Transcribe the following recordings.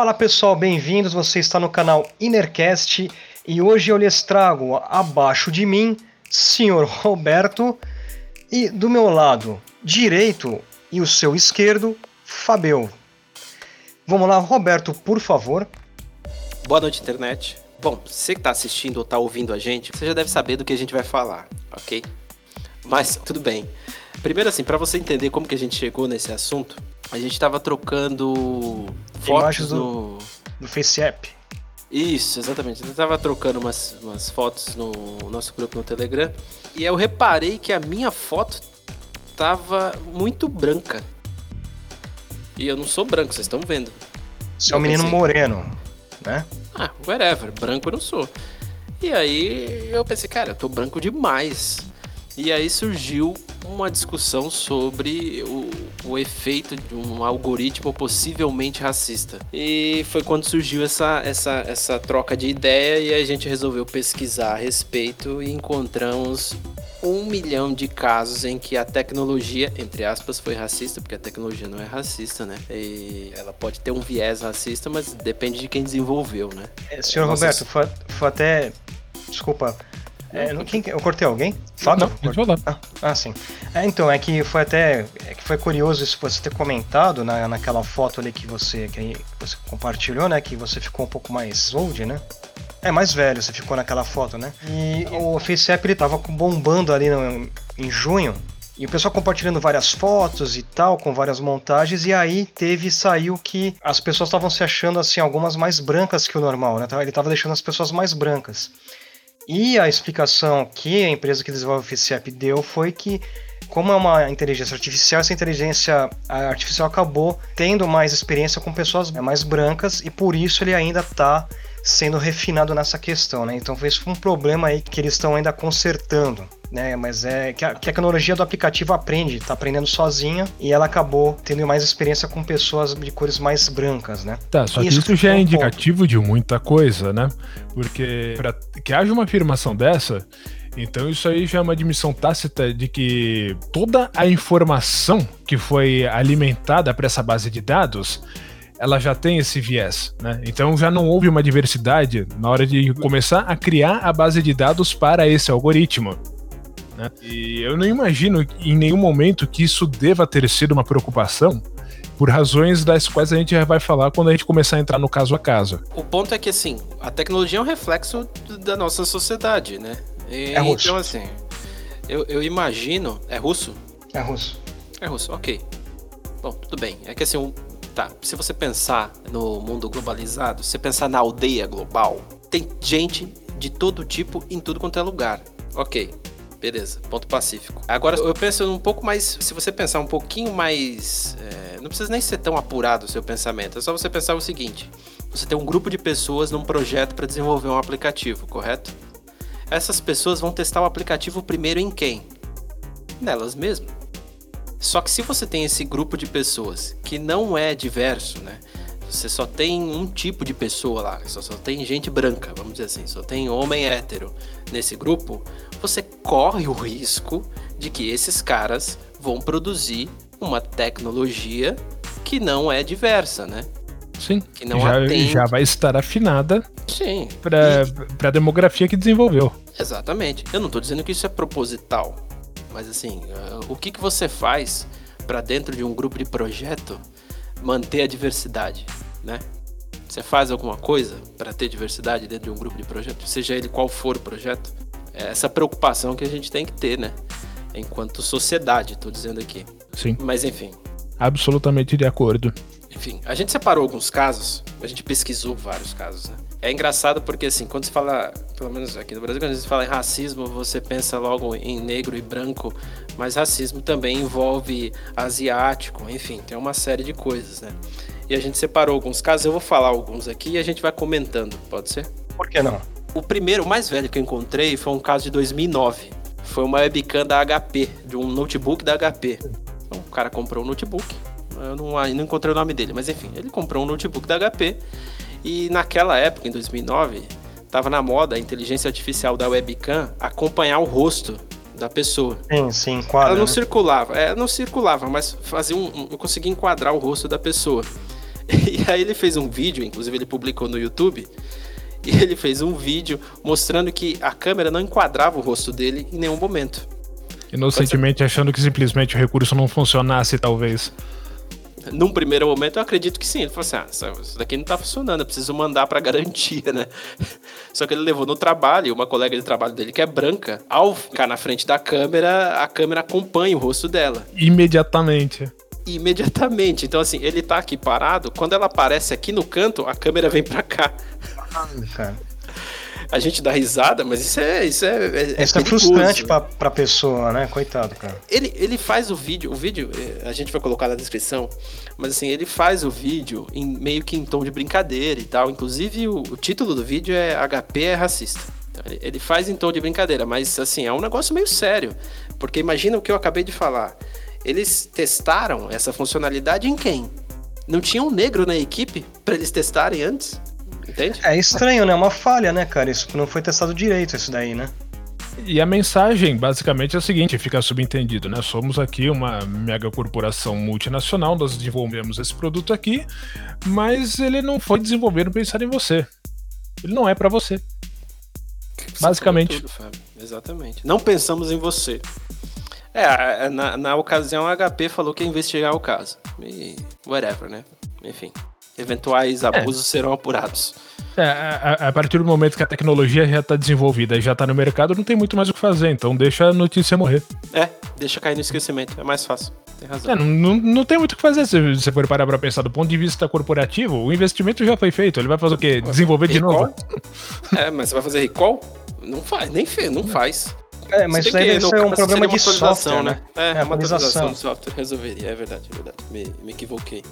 Fala pessoal, bem-vindos. Você está no canal Innercast e hoje eu lhes trago abaixo de mim, senhor Roberto, e do meu lado direito e o seu esquerdo, Fabio. Vamos lá, Roberto, por favor. Boa noite, internet. Bom, você que está assistindo ou está ouvindo a gente, você já deve saber do que a gente vai falar, ok? Mas tudo bem. Primeiro assim, para você entender como que a gente chegou nesse assunto, a gente estava trocando fotos do, no... do FaceApp. Isso, exatamente. Gente tava trocando umas, umas fotos no nosso grupo no Telegram. E eu reparei que a minha foto tava muito branca. E eu não sou branco, vocês estão vendo. Você é um menino moreno, né? Ah, whatever, branco eu não sou. E aí eu pensei, cara, eu tô branco demais. E aí surgiu uma discussão sobre o, o, efeito de um algoritmo possivelmente racista. E foi quando surgiu essa, essa, essa troca de ideia e a gente resolveu pesquisar a respeito e encontramos um milhão de casos em que a tecnologia, entre aspas, foi racista, porque a tecnologia não é racista, né? E ela pode ter um viés racista, mas depende de quem desenvolveu, né? É, senhor Nossa, Roberto, foi, foi até. Desculpa, é, quem, eu cortei alguém? Fábio? Não, falar. Ah, ah, sim. É, então, é que foi até. É que foi curioso isso você ter comentado na, naquela foto ali que você, que você compartilhou, né? Que você ficou um pouco mais old, né? É, mais velho, você ficou naquela foto, né? E o FaceApp ele tava bombando ali no, em junho. E o pessoal compartilhando várias fotos e tal, com várias montagens, e aí teve, saiu que as pessoas estavam se achando assim, algumas mais brancas que o normal, né? Ele tava deixando as pessoas mais brancas. E a explicação que a empresa que desenvolve o FaceApp deu foi que, como é uma inteligência artificial, essa inteligência artificial acabou tendo mais experiência com pessoas mais brancas e por isso ele ainda está sendo refinado nessa questão, né? Então esse foi um problema aí que eles estão ainda consertando né? Mas é que a, que a tecnologia do aplicativo aprende, está aprendendo sozinha e ela acabou tendo mais experiência com pessoas de cores mais brancas, né? Tá, só que isso, isso já é indicativo de muita coisa, né? Porque para que haja uma afirmação dessa, então isso aí já é uma admissão tácita de que toda a informação que foi alimentada para essa base de dados ela já tem esse viés, né? Então já não houve uma diversidade na hora de começar a criar a base de dados para esse algoritmo. Né? E eu não imagino em nenhum momento que isso deva ter sido uma preocupação por razões das quais a gente já vai falar quando a gente começar a entrar no caso a caso. O ponto é que assim, a tecnologia é um reflexo da nossa sociedade, né? E, é russo. Então assim, eu, eu imagino, é russo? É russo. É russo, ok. Bom, tudo bem. É que assim, um, tá, se você pensar no mundo globalizado, se você pensar na aldeia global, tem gente de todo tipo em tudo quanto é lugar. Ok, Beleza, ponto pacífico. Agora eu penso um pouco mais. Se você pensar um pouquinho mais. É, não precisa nem ser tão apurado o seu pensamento. É só você pensar o seguinte: você tem um grupo de pessoas num projeto para desenvolver um aplicativo, correto? Essas pessoas vão testar o aplicativo primeiro em quem? Nelas mesmas. Só que se você tem esse grupo de pessoas que não é diverso, né? Você só tem um tipo de pessoa lá, só, só tem gente branca, vamos dizer assim, só tem homem hétero nesse grupo, você corre o risco de que esses caras vão produzir uma tecnologia que não é diversa, né? Sim. Que não já, atende... já vai estar afinada Sim. para e... a demografia que desenvolveu. Exatamente. Eu não estou dizendo que isso é proposital, mas assim, o que, que você faz para dentro de um grupo de projeto manter a diversidade, né? Você faz alguma coisa para ter diversidade dentro de um grupo de projeto, seja ele qual for o projeto? É essa preocupação que a gente tem que ter, né? Enquanto sociedade, estou dizendo aqui. Sim. Mas enfim. Absolutamente de acordo. Enfim, a gente separou alguns casos, a gente pesquisou vários casos, né? É engraçado porque, assim, quando se fala, pelo menos aqui no Brasil, quando se fala em racismo, você pensa logo em negro e branco, mas racismo também envolve asiático, enfim, tem uma série de coisas, né? E a gente separou alguns casos, eu vou falar alguns aqui e a gente vai comentando, pode ser? Por que não? O primeiro, o mais velho que eu encontrei, foi um caso de 2009. Foi uma webcam da HP, de um notebook da HP. Então, o cara comprou um notebook, eu não, não encontrei o nome dele, mas enfim, ele comprou um notebook da HP e naquela época, em 2009, estava na moda a inteligência artificial da webcam acompanhar o rosto da pessoa. Sim, sim, quadra, Ela não né? circulava, é, não circulava, mas fazia um, um, eu conseguia enquadrar o rosto da pessoa. E aí ele fez um vídeo, inclusive ele publicou no YouTube, e ele fez um vídeo mostrando que a câmera não enquadrava o rosto dele em nenhum momento. Inocentemente achando que simplesmente o recurso não funcionasse, talvez. Num primeiro momento, eu acredito que sim. Ele falou assim: ah, isso daqui não tá funcionando, eu preciso mandar pra garantia, né? Só que ele levou no trabalho, uma colega de trabalho dele que é branca, ao ficar na frente da câmera, a câmera acompanha o rosto dela. Imediatamente. Imediatamente. Então, assim, ele tá aqui parado, quando ela aparece aqui no canto, a câmera vem pra cá. Cara. A gente dá risada, mas isso é. Isso é, é, Isso é frustrante pra, pra pessoa, né? Coitado, cara. Ele, ele faz o vídeo, o vídeo eh, a gente vai colocar na descrição, mas assim, ele faz o vídeo em, meio que em tom de brincadeira e tal. Inclusive, o, o título do vídeo é HP é racista. Então, ele, ele faz em tom de brincadeira, mas assim, é um negócio meio sério. Porque imagina o que eu acabei de falar. Eles testaram essa funcionalidade em quem? Não tinha um negro na equipe para eles testarem antes? Entende? É estranho, né? Uma falha, né, cara? Isso não foi testado direito, isso daí, né? E a mensagem, basicamente, é a seguinte: fica subentendido, né? Somos aqui uma mega corporação multinacional, nós desenvolvemos esse produto aqui, mas ele não foi desenvolvido pensando em você. Ele não é para você. Você Basicamente. tudo, Fábio. Exatamente. Não pensamos em você. É, na, na ocasião a HP falou que ia investigar o caso. E whatever, né? Enfim. Eventuais abusos serão apurados. É, a, a partir do momento que a tecnologia já está desenvolvida e já está no mercado, não tem muito mais o que fazer, então deixa a notícia morrer. É, deixa cair no esquecimento. É mais fácil. Tem razão. É, não, não, não tem muito o que fazer se você for parar pra pensar. Do ponto de vista corporativo, o investimento já foi feito. Ele vai fazer o quê? Desenvolver de Recall? novo? É, mas você vai fazer recall? Não faz, nem fez, não faz. É, mas isso aí ser um problema de uma atualização, software, né? É, É, uma atualização atualização. de software resolveria, é verdade, é verdade. Me, me equivoquei.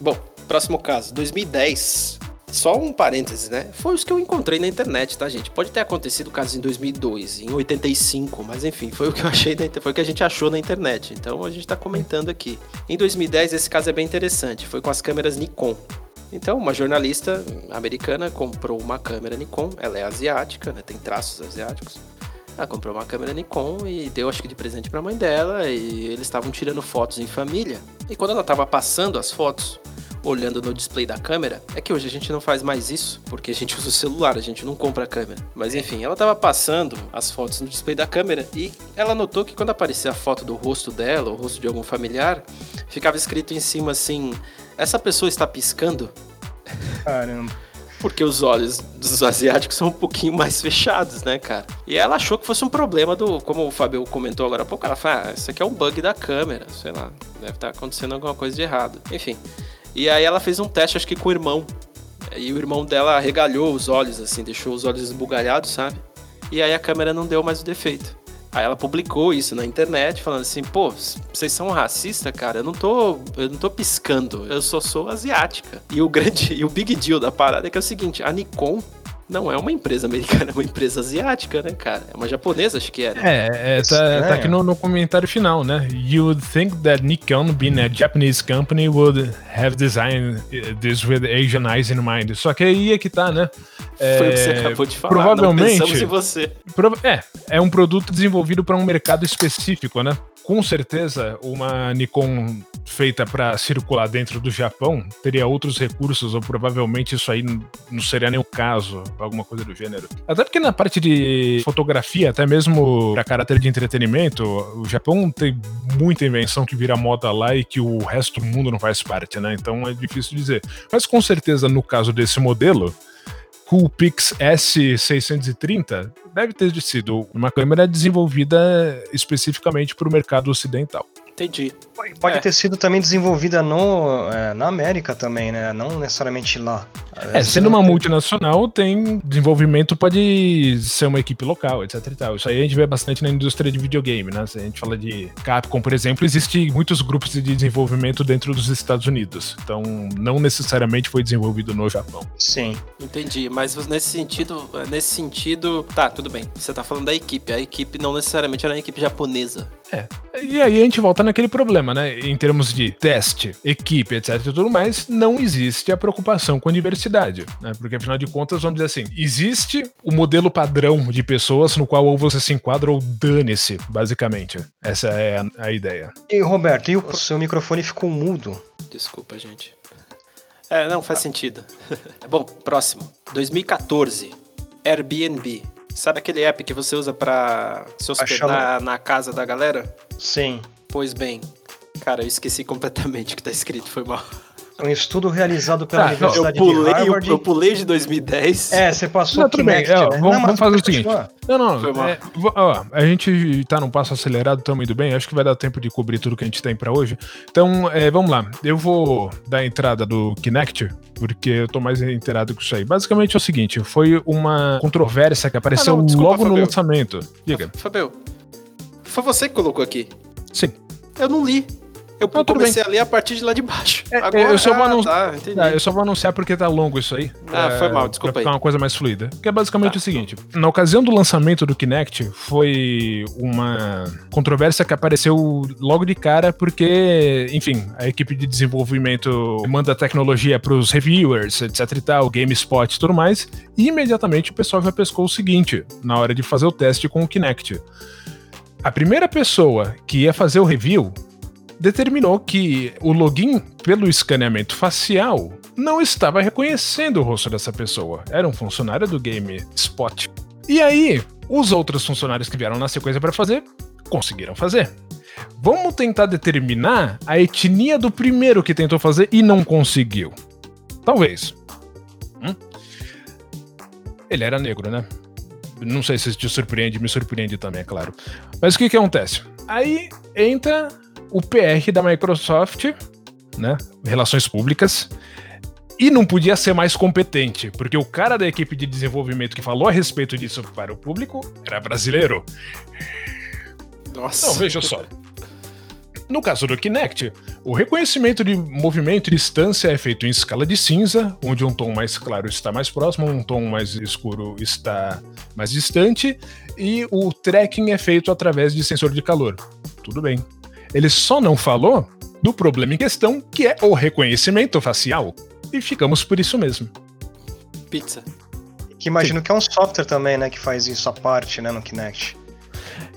Bom, próximo caso, 2010. Só um parêntese, né? Foi os que eu encontrei na internet, tá, gente? Pode ter acontecido casos em 2002, em 85, mas enfim, foi o que eu achei, na, foi o que a gente achou na internet. Então a gente tá comentando aqui. Em 2010, esse caso é bem interessante. Foi com as câmeras Nikon. Então, uma jornalista americana comprou uma câmera Nikon. Ela é asiática, né? Tem traços asiáticos. Ela comprou uma câmera Nikon e deu, acho que de presente pra mãe dela. E eles estavam tirando fotos em família. E quando ela tava passando as fotos, olhando no display da câmera, é que hoje a gente não faz mais isso, porque a gente usa o celular, a gente não compra a câmera. Mas enfim, ela tava passando as fotos no display da câmera e ela notou que quando aparecia a foto do rosto dela, ou o rosto de algum familiar, ficava escrito em cima assim: essa pessoa está piscando Caramba. porque os olhos dos asiáticos são um pouquinho mais fechados, né, cara? E ela achou que fosse um problema do. Como o Fabio comentou agora há pouco, ela falou: ah, isso aqui é um bug da câmera, sei lá, deve estar acontecendo alguma coisa de errado. Enfim. E aí ela fez um teste, acho que com o irmão. E o irmão dela arregalhou os olhos, assim, deixou os olhos esbugalhados, sabe? E aí a câmera não deu mais o defeito. Aí ela publicou isso na internet, falando assim, pô, vocês são racistas, cara, eu não tô. Eu não tô piscando, eu só sou asiática. E o grande. E o big deal da parada é que é o seguinte, a Nikon não é uma empresa americana, é uma empresa asiática, né, cara? É uma japonesa, acho que era. É, é, tá, tá aqui no, no comentário final, né? You would think that Nikon, being a Japanese company, would have designed uh, this with Asian eyes in mind. Só que aí é que tá, né? Foi o que você É, acabou de falar. provavelmente- Não pensamos em você. Prova- É, é um produto desenvolvido para um mercado específico, né? Com certeza, uma Nikon feita para circular dentro do Japão teria outros recursos, ou provavelmente isso aí não seria nem o caso, alguma coisa do gênero. Até porque na parte de fotografia, até mesmo para caráter de entretenimento, o Japão tem muita invenção que vira moda lá e que o resto do mundo não faz parte, né? Então é difícil dizer. Mas com certeza, no caso desse modelo, Coolpix S630 deve ter sido uma câmera desenvolvida especificamente para o mercado ocidental. Entendi. Pode, É. ter sido também desenvolvida no, é, na América também, né? Não necessariamente lá. É, sendo uma multinacional, tem desenvolvimento pode ser uma equipe local, etc e tal. Isso aí a gente vê bastante na indústria de videogame, né? Se a gente fala de Capcom, por exemplo, existe muitos grupos de desenvolvimento dentro dos Estados Unidos. Então, não necessariamente foi desenvolvido no Japão. Sim. Entendi, mas nesse sentido, nesse sentido, tá, tudo bem. Você tá falando da equipe, a equipe não necessariamente era uma equipe japonesa. E aí a gente volta naquele problema, né? Em termos de teste, equipe, etc e tudo mais, não existe a preocupação com a diversidade, né? Porque afinal de contas, vamos dizer assim, existe o modelo padrão de pessoas no qual ou você se enquadra ou dane-se, basicamente. Essa é a, a ideia. E Roberto, e o seu microfone ficou mudo? Desculpa, gente. É, não, faz sentido. Bom, próximo. 2014. Airbnb. Sabe aquele app que você usa pra se hospedar Achava- na casa da galera? Sim. Pois bem. Cara, eu esqueci completamente o que tá escrito, foi mal. Um estudo realizado pela Ah, não, Eu Universidade de pulei, eu, Harvard. eu pulei de 2010. É, você passou Não, tudo bem. Kinect, é, né? vamos, Não, vamos fazer o seguinte. continuar. Não, não. Foi mal. é, ó, a gente tá num passo acelerado, estamos indo bem. Acho que vai dar tempo de cobrir tudo que a gente tem pra hoje. Então, é, vamos lá. Eu vou dar a entrada do Kinect, porque eu tô mais inteirado com isso aí. Basicamente é o seguinte: foi uma controvérsia que apareceu Ah, não, desculpa, logo no Fabio. lançamento. Diga. Fabio, foi você que colocou aqui. Sim. Eu não li. Eu Ah, comecei a ler a partir de lá de baixo. É, eu só vou anun- tá, entendi. Ah, eu só vou anunciar porque tá longo isso aí. Ah, É, foi mal, desculpa pra aí. uma coisa mais fluida. Que é basicamente Tá. o seguinte: na ocasião do lançamento do Kinect, foi uma controvérsia que apareceu logo de cara, porque, enfim, a equipe de desenvolvimento manda tecnologia pros reviewers, etc e tal, GameSpot e tudo mais, e imediatamente o pessoal já pescou o seguinte na hora de fazer o teste com o Kinect. A primeira pessoa que ia fazer o review determinou que o login pelo escaneamento facial não estava reconhecendo o rosto dessa pessoa. Era um funcionário do GameSpot. E aí, os outros funcionários que vieram na sequência para fazer, conseguiram fazer. Vamos tentar determinar a etnia do primeiro que tentou fazer e não conseguiu. Talvez. Hum? Ele era negro, né? Não sei se te surpreende, me surpreende também, é claro. Mas o que que acontece? Aí entra o PR da Microsoft, né? Relações públicas. E não podia ser mais competente, porque o cara da equipe de desenvolvimento que falou a respeito disso para o público era brasileiro. Nossa. Não, veja só. No caso do Kinect, o reconhecimento de movimento e distância é feito em escala de cinza, onde um tom mais claro está mais próximo, um tom mais escuro está mais distante, e o tracking é feito através de sensor de calor. Tudo bem. Ele só não falou do problema em questão, que é o reconhecimento facial. E ficamos por isso mesmo. Pizza. Que imagino que é um software também, né, que faz isso à parte, né, no Kinect.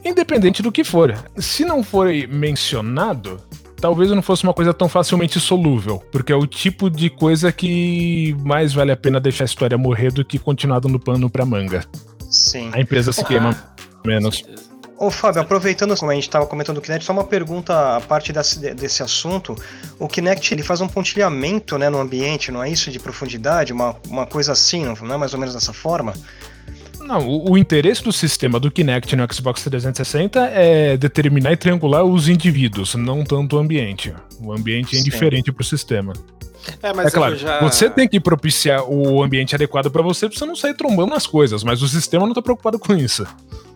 Independente do que for. Se não for mencionado, talvez não fosse uma coisa tão facilmente solúvel, porque é o tipo de coisa que mais vale a pena deixar a história morrer do que continuar dando pano pra manga. Sim. A empresa se queima menos. certeza. Ô Fábio, aproveitando como a gente estava comentando do Kinect, só uma pergunta a parte desse, desse assunto. O Kinect ele faz um pontilhamento né, no ambiente, não é isso? De profundidade, uma, uma coisa assim, não é mais ou menos dessa forma? Não, o, o interesse do sistema do Kinect no Xbox 360 é determinar e triangular os indivíduos, não tanto o ambiente. O ambiente é indiferente pro sistema. É, mas é claro, já... você tem que propiciar o ambiente adequado pra você pra você não sair trombando nas coisas, mas o sistema não tá preocupado com isso.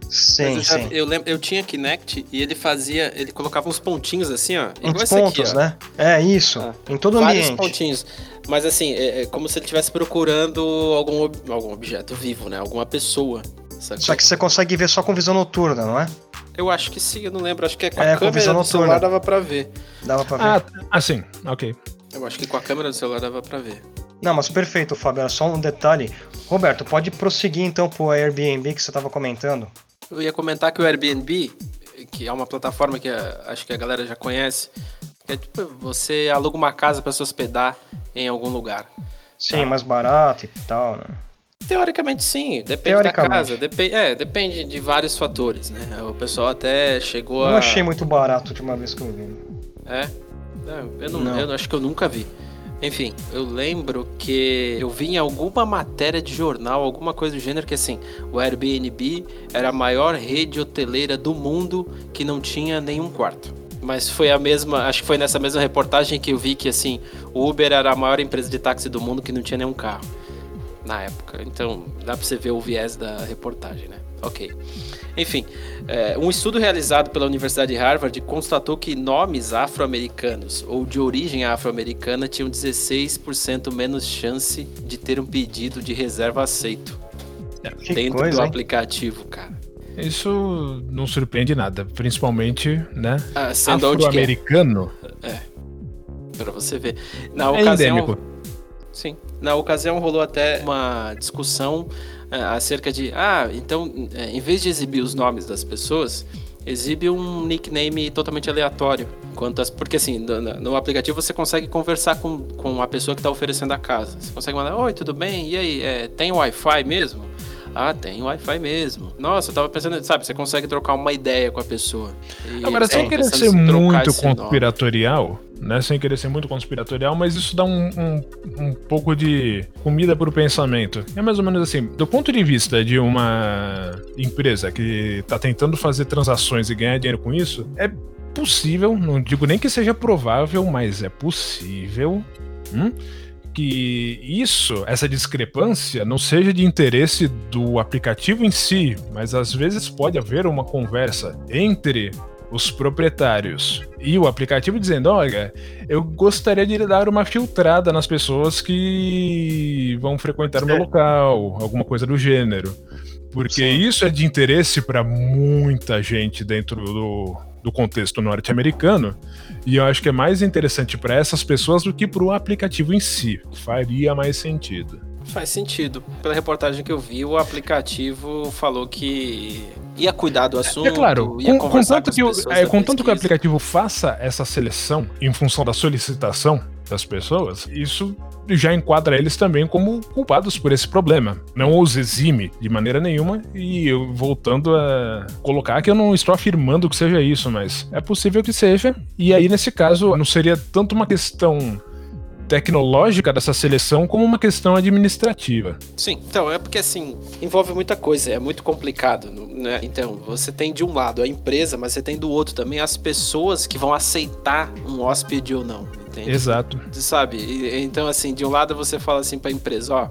Sim, eu, já- sim. eu lembro, eu tinha Kinect e ele fazia, ele colocava uns pontinhos assim, ó, igual Uns aqui, pontos, ó. né? É isso, Ah, em todo o Vários ambiente. pontinhos. Mas assim, é, é como se ele estivesse procurando algum, ob- algum objeto vivo, né? Alguma pessoa. sacou? Só que você consegue ver só com visão noturna, não é? Eu acho que sim, eu não lembro. Acho que com É, a com visão câmera do celular noturna. dava pra ver. Dava pra ver. Ah, assim, ok. Eu acho que com a câmera do celular dava pra ver. Não, mas perfeito, Fábio. Era só um detalhe. Roberto, pode prosseguir então pro Airbnb que você estava comentando. Eu ia comentar que o Airbnb, que é uma plataforma que eh, acho que a galera já conhece, é tipo, você aluga uma casa pra se hospedar em algum lugar. Sim, Tá. mais barato e tal, né? Teoricamente sim, depende da casa, depe é, depende de vários fatores, né? O pessoal até chegou Não a... achei muito barato de uma vez que eu vi. É? Não, eu, não, Não. eu acho que eu nunca vi. Enfim, eu lembro que eu vi em alguma matéria de jornal, alguma coisa do gênero, que assim, o Airbnb era a maior rede hoteleira do mundo que não tinha nenhum quarto. Mas foi a mesma, acho que foi nessa mesma reportagem que eu vi que assim, o Uber era a maior empresa de táxi do mundo que não tinha nenhum carro na época. Então dá pra você ver o viés da reportagem, né? Ok. Enfim, é, um estudo realizado pela Universidade de Harvard constatou que nomes afro-americanos ou de origem afro-americana tinham 16% menos chance de ter um pedido de reserva aceito Que dentro coisa, do hein? aplicativo, cara. Isso não surpreende nada, principalmente, né? Ah, sendo onde que é, Afro-americano pra você ver. Na é ocasião, endêmico. Sim. Na ocasião rolou até uma discussão é, acerca de, ah, então, é, em vez de exibir os nomes das pessoas, exibe um nickname totalmente aleatório. Quantas, porque assim, no, no, aplicativo você consegue conversar com, com a pessoa que está oferecendo a casa. Você consegue mandar, oi, tudo bem? E aí, é, tem Wi-Fi mesmo? Ah, tem Wi-Fi mesmo. Nossa, eu tava pensando, sabe, você consegue trocar uma ideia com a pessoa. Agora, sem querer ser muito conspiratorial, né? Sem querer ser muito conspiratorial, mas isso dá um, um, um pouco de comida para o pensamento. É mais ou menos assim, do ponto de vista de uma empresa que está tentando fazer transações e ganhar dinheiro com isso, é possível, não digo nem que seja provável, mas é possível. Hum? que isso, essa discrepância, não seja de interesse do aplicativo em si, mas às vezes pode haver uma conversa entre os proprietários e o aplicativo dizendo: olha, eu gostaria de dar uma filtrada nas pessoas que vão frequentar o meu local, alguma coisa do gênero. Porque Sim. isso é de interesse para muita gente dentro do, do contexto norte-americano, e eu acho que é mais interessante para essas pessoas do que para o aplicativo em si. Faria mais sentido. Faz sentido. Pela reportagem que eu vi, o aplicativo falou que ia cuidar do assunto. É claro, com, contanto, que, o, é, contanto que o aplicativo faça essa seleção em função da solicitação das pessoas, isso já enquadra eles também como culpados por esse problema. Não os exime de maneira nenhuma. E eu voltando a colocar que eu não estou afirmando que seja isso, mas é possível que seja. E aí, nesse caso, não seria tanto uma questão tecnológica dessa seleção como uma questão administrativa. Sim, então é porque assim envolve muita coisa, é muito complicado, né? Então você tem de um lado a empresa, mas você tem do outro também as pessoas que vão aceitar um hóspede ou não. Entende? Exato. Sabe? Então assim, de um lado você fala assim para a empresa, ó,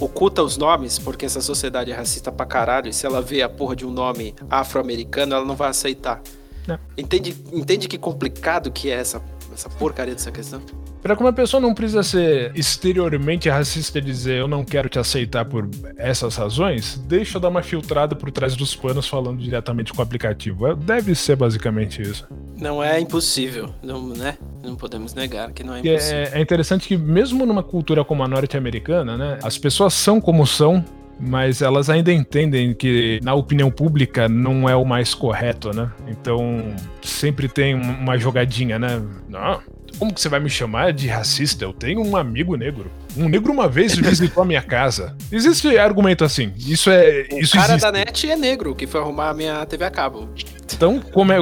oculta os nomes porque essa sociedade é racista pra caralho e se ela vê a porra de um nome afro-americano ela não vai aceitar. Não. Entende, entende que complicado que é essa essa porcaria dessa questão? Para que uma pessoa não precisa ser exteriormente racista e dizer eu não quero te aceitar por essas razões, deixa eu dar uma filtrada por trás dos panos falando diretamente com o aplicativo. É, deve ser basicamente isso. Não é impossível, não, né? Não podemos negar que não é, é impossível. É, é interessante que mesmo numa cultura como a norte-americana, né, as pessoas são como são mas elas ainda entendem que na opinião pública não é o mais correto, né? Então sempre tem uma jogadinha, né? Não, como que você vai me chamar de racista? Eu tenho um amigo negro. Um negro uma vez visitou a minha casa. Existe argumento assim. Isso é. O isso cara existe. da net é negro que foi arrumar a minha TV a cabo. Então, como é.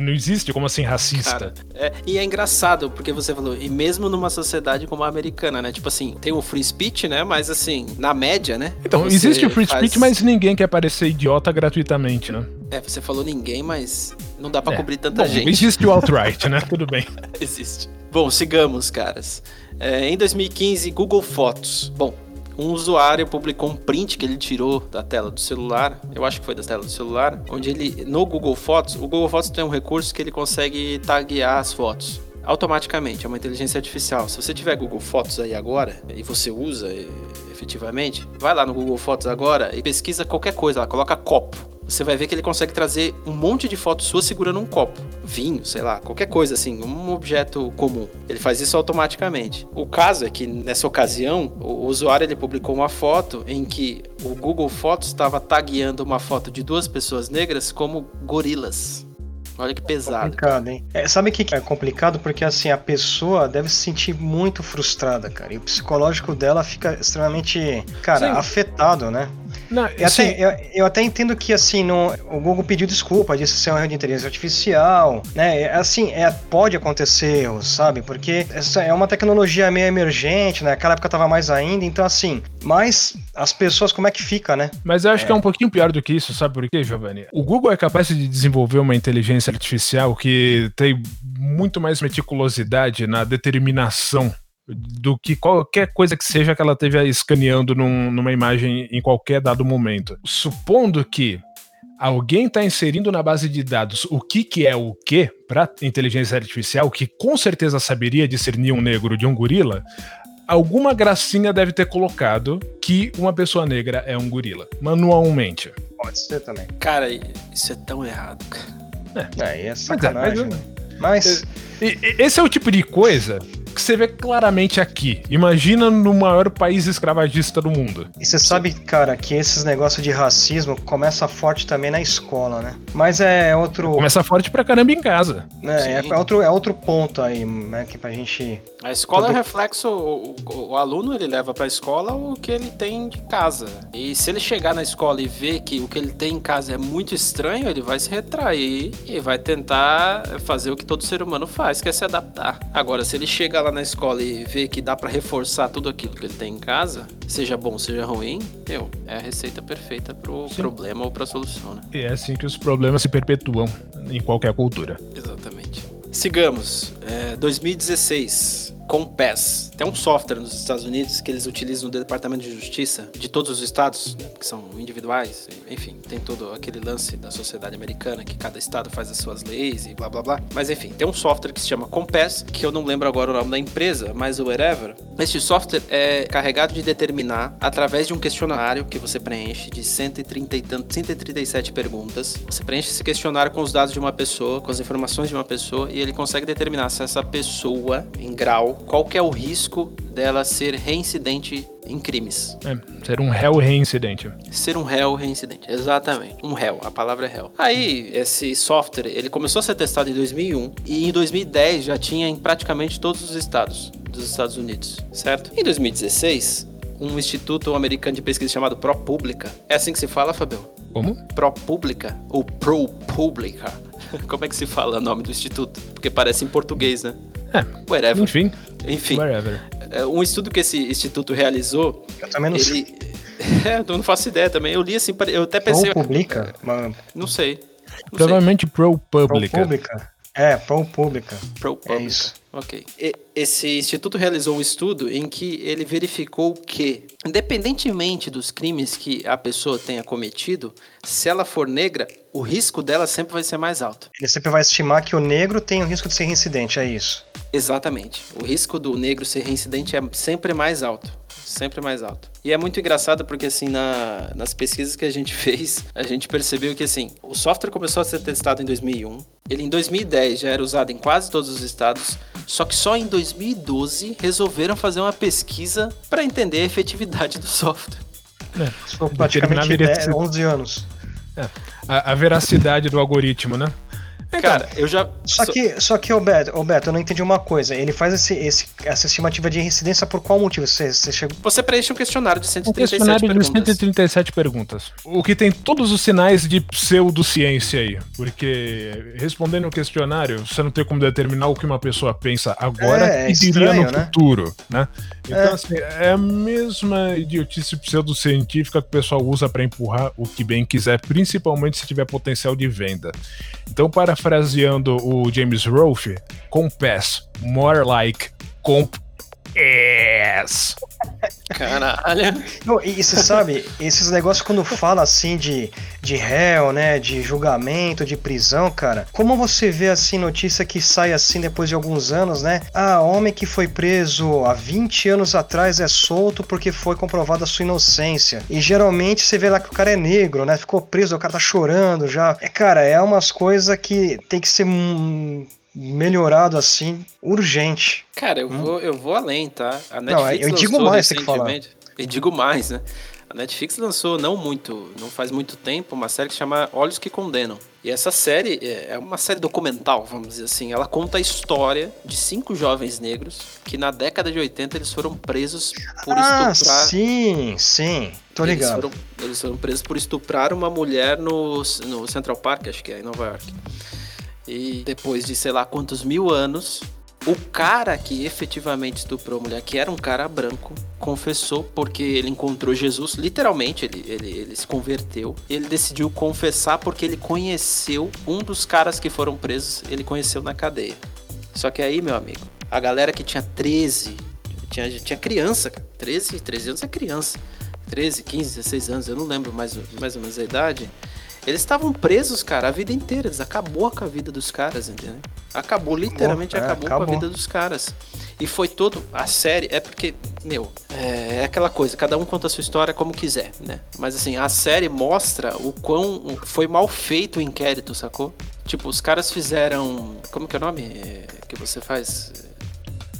Não existe como assim racista. Cara, é, e é engraçado, porque você falou, e mesmo numa sociedade como a americana, né? Tipo assim, tem o free speech, né? Mas assim, na média, né? Então, existe o free faz... speech, mas ninguém quer parecer idiota gratuitamente, né? É, você falou ninguém, mas não dá para é. cobrir tanta Bom, gente. Existe o alt-right, né? Tudo bem. existe. Bom, sigamos, caras. É, em 2015, Google Fotos. Bom, um usuário publicou um print que ele tirou da tela do celular, eu acho que foi da tela do celular, onde ele, no Google Fotos, o Google Fotos tem um recurso que ele consegue taguear as fotos automaticamente, é uma inteligência artificial. Se você tiver Google Fotos aí agora e você usa efetivamente, vai lá no Google Fotos agora e pesquisa qualquer coisa, lá, coloca copo você vai ver que ele consegue trazer um monte de fotos suas segurando um copo, vinho, sei lá, qualquer coisa assim, um objeto comum. Ele faz isso automaticamente. O caso é que nessa ocasião, o usuário ele publicou uma foto em que o Google Fotos estava tagueando uma foto de duas pessoas negras como gorilas. Olha que pesado. Complicado, hein? É, sabe o que é complicado? Porque assim, a pessoa deve se sentir muito frustrada, cara. E o psicológico dela fica extremamente, cara, Sim. afetado, né? Não, eu, assim, até, eu, eu, até entendo que assim, no, o Google pediu desculpa, disse ser um erro de inteligência artificial, né? É, assim, é, pode acontecer sabe? Porque essa é uma tecnologia meio emergente, né? Naquela época tava mais ainda, então assim, mas as pessoas, como é que fica, né? Mas eu acho é. que é um pouquinho pior do que isso, sabe por quê, Giovanni? O Google é capaz de desenvolver uma inteligência artificial que tem muito mais meticulosidade na determinação do que qualquer coisa que seja que ela esteja escaneando num, numa imagem em qualquer dado momento. Supondo que alguém está inserindo na base de dados o que, que é o que para inteligência artificial, que com certeza saberia discernir um negro de um gorila, alguma gracinha deve ter colocado que uma pessoa negra é um gorila, manualmente. Pode ser também. Cara, isso é tão errado, É, é, é sacanagem. Mas, é, mas... mas... Esse é o tipo de coisa que você vê claramente aqui. Imagina no maior país escravagista do mundo. E você sabe, cara, que esses negócios de racismo começa forte também na escola, né? Mas é outro. Começa forte pra caramba em casa. É, é, outro, é outro ponto aí, né? Que pra gente. A escola Todo... é reflexo. O, o, o, aluno ele leva pra escola o que ele tem de casa. E se ele chegar na escola e ver que o que ele tem em casa é muito estranho, ele vai se retrair e vai tentar fazer o que todo ser humano faz, que é se adaptar. Agora, se ele chega lá na escola e vê que dá para reforçar tudo aquilo que ele tem em casa, seja bom, seja ruim, meu, é a receita perfeita pro Sim. problema ou pra solução, né? E é assim que os problemas se perpetuam em qualquer cultura. Exatamente. Sigamos. É, 2016. Compass. Tem um software nos Estados Unidos que eles utilizam no Departamento de Justiça de todos os estados, né, que são individuais, enfim, tem todo aquele lance da sociedade americana que cada estado faz as suas leis e blá blá blá. Mas enfim, tem um software que se chama Compass, que eu não lembro agora o nome da empresa, mas o whatever. Este software é carregado de determinar através de um questionário que você preenche de 130 e tanto, 137 perguntas. Você preenche esse questionário com os dados de uma pessoa, com as informações de uma pessoa e ele consegue determinar se essa pessoa em grau qual é o risco dela ser reincidente em crimes. É, ser um réu reincidente. Ser um réu reincidente, exatamente. Um réu, a palavra é réu. Aí, esse software, ele começou a ser testado em 2001 e em 2010 já tinha em praticamente todos os estados dos Estados Unidos, certo? Em 2016, um instituto americano de pesquisa chamado ProPublica. É assim que se fala, Fabio? Como? ProPublica ou ProPublica. Como é que se fala o nome do instituto? Porque parece em português, né? É, whatever. Enfim. Enfim. Whatever. É, um estudo que esse instituto realizou. Eu também não ele... sei. é, eu não faço ideia também. Eu li assim, eu até pensei. Pro publica? Não sei. Não Provavelmente sei. pro publica. Pro publica. É, pro publica. Pro. É isso. Ok. E, esse instituto realizou um estudo em que ele verificou que, independentemente dos crimes que a pessoa tenha cometido, se ela for negra, o risco dela sempre vai ser mais alto. Ele sempre vai estimar que o negro tem o risco de ser reincidente, é isso? Exatamente. O risco do negro ser reincidente é sempre mais alto sempre mais alto. E é muito engraçado porque, assim, na, nas pesquisas que a gente fez, a gente percebeu que, assim, o software começou a ser testado em 2001, ele em 2010 já era usado em quase todos os estados, só que só em 2012 resolveram fazer uma pesquisa para entender a efetividade do software. É, praticamente 10, 11 anos. É, a, a veracidade do algoritmo, né? É, cara, eu já. Só que, só que, ô Beto, ô Beto, eu não entendi uma coisa. Ele faz esse, esse, essa estimativa de residência por qual motivo? Você, você, chegou... você preenche um questionário de 137 um questionário perguntas. de 137 perguntas. O que tem todos os sinais de pseudociência aí. Porque respondendo o questionário, você não tem como determinar o que uma pessoa pensa agora é, é e diria no né? futuro, né? Então, é. assim, é a mesma idiotice pseudocientífica que o pessoal usa para empurrar o que bem quiser, principalmente se tiver potencial de venda. Então, parafraseando o James Rolfe, compass, more like comp Yes! Caralho. Não, e, você sabe, esses negócios quando fala assim de, de réu, né, de julgamento, de prisão, cara, como você vê assim notícia que sai assim depois de alguns anos, né? Ah, homem que foi preso há 20 anos atrás é solto porque foi comprovada a sua inocência. E geralmente você vê lá que o cara é negro, né? Ficou preso, o cara tá chorando já. É, cara, é umas coisas que tem que ser melhorado assim, urgente. Cara, eu, hum. vou, eu vou além, tá? A Netflix não, eu digo mais, tem que falar. Eu digo mais, né? A Netflix lançou não muito, não faz muito tempo, uma série que chama Olhos que Condenam. E essa série é, é uma série documental, vamos dizer assim. Ela conta a história de cinco jovens negros que na década de 80 eles foram presos por ah, estuprar. Sim, sim, tô ligado. Eles foram, eles foram presos por estuprar uma mulher no, no Central Park, acho que é, em Nova York. E depois de sei lá quantos mil anos, o cara que efetivamente estuprou a mulher, que era um cara branco, confessou porque ele encontrou Jesus, literalmente, ele, ele, ele se converteu. Ele decidiu confessar porque ele conheceu um dos caras que foram presos, ele conheceu na cadeia. Só que aí, meu amigo, a galera que tinha 13, tinha, tinha criança, 13, 13 anos é criança. 13, 15, 16 anos, eu não lembro mais, mais ou menos a idade. Eles estavam presos, cara, a vida inteira. Eles acabou com a vida dos caras, entendeu? Acabou, literalmente é, acabou, acabou, com a vida dos caras. E foi todo. A série. É porque, meu, é, é, aquela coisa, cada um conta a sua história como quiser, né? Mas assim, a série mostra o quão foi mal feito o inquérito, sacou? Tipo, os caras fizeram. Como que é o nome que você faz?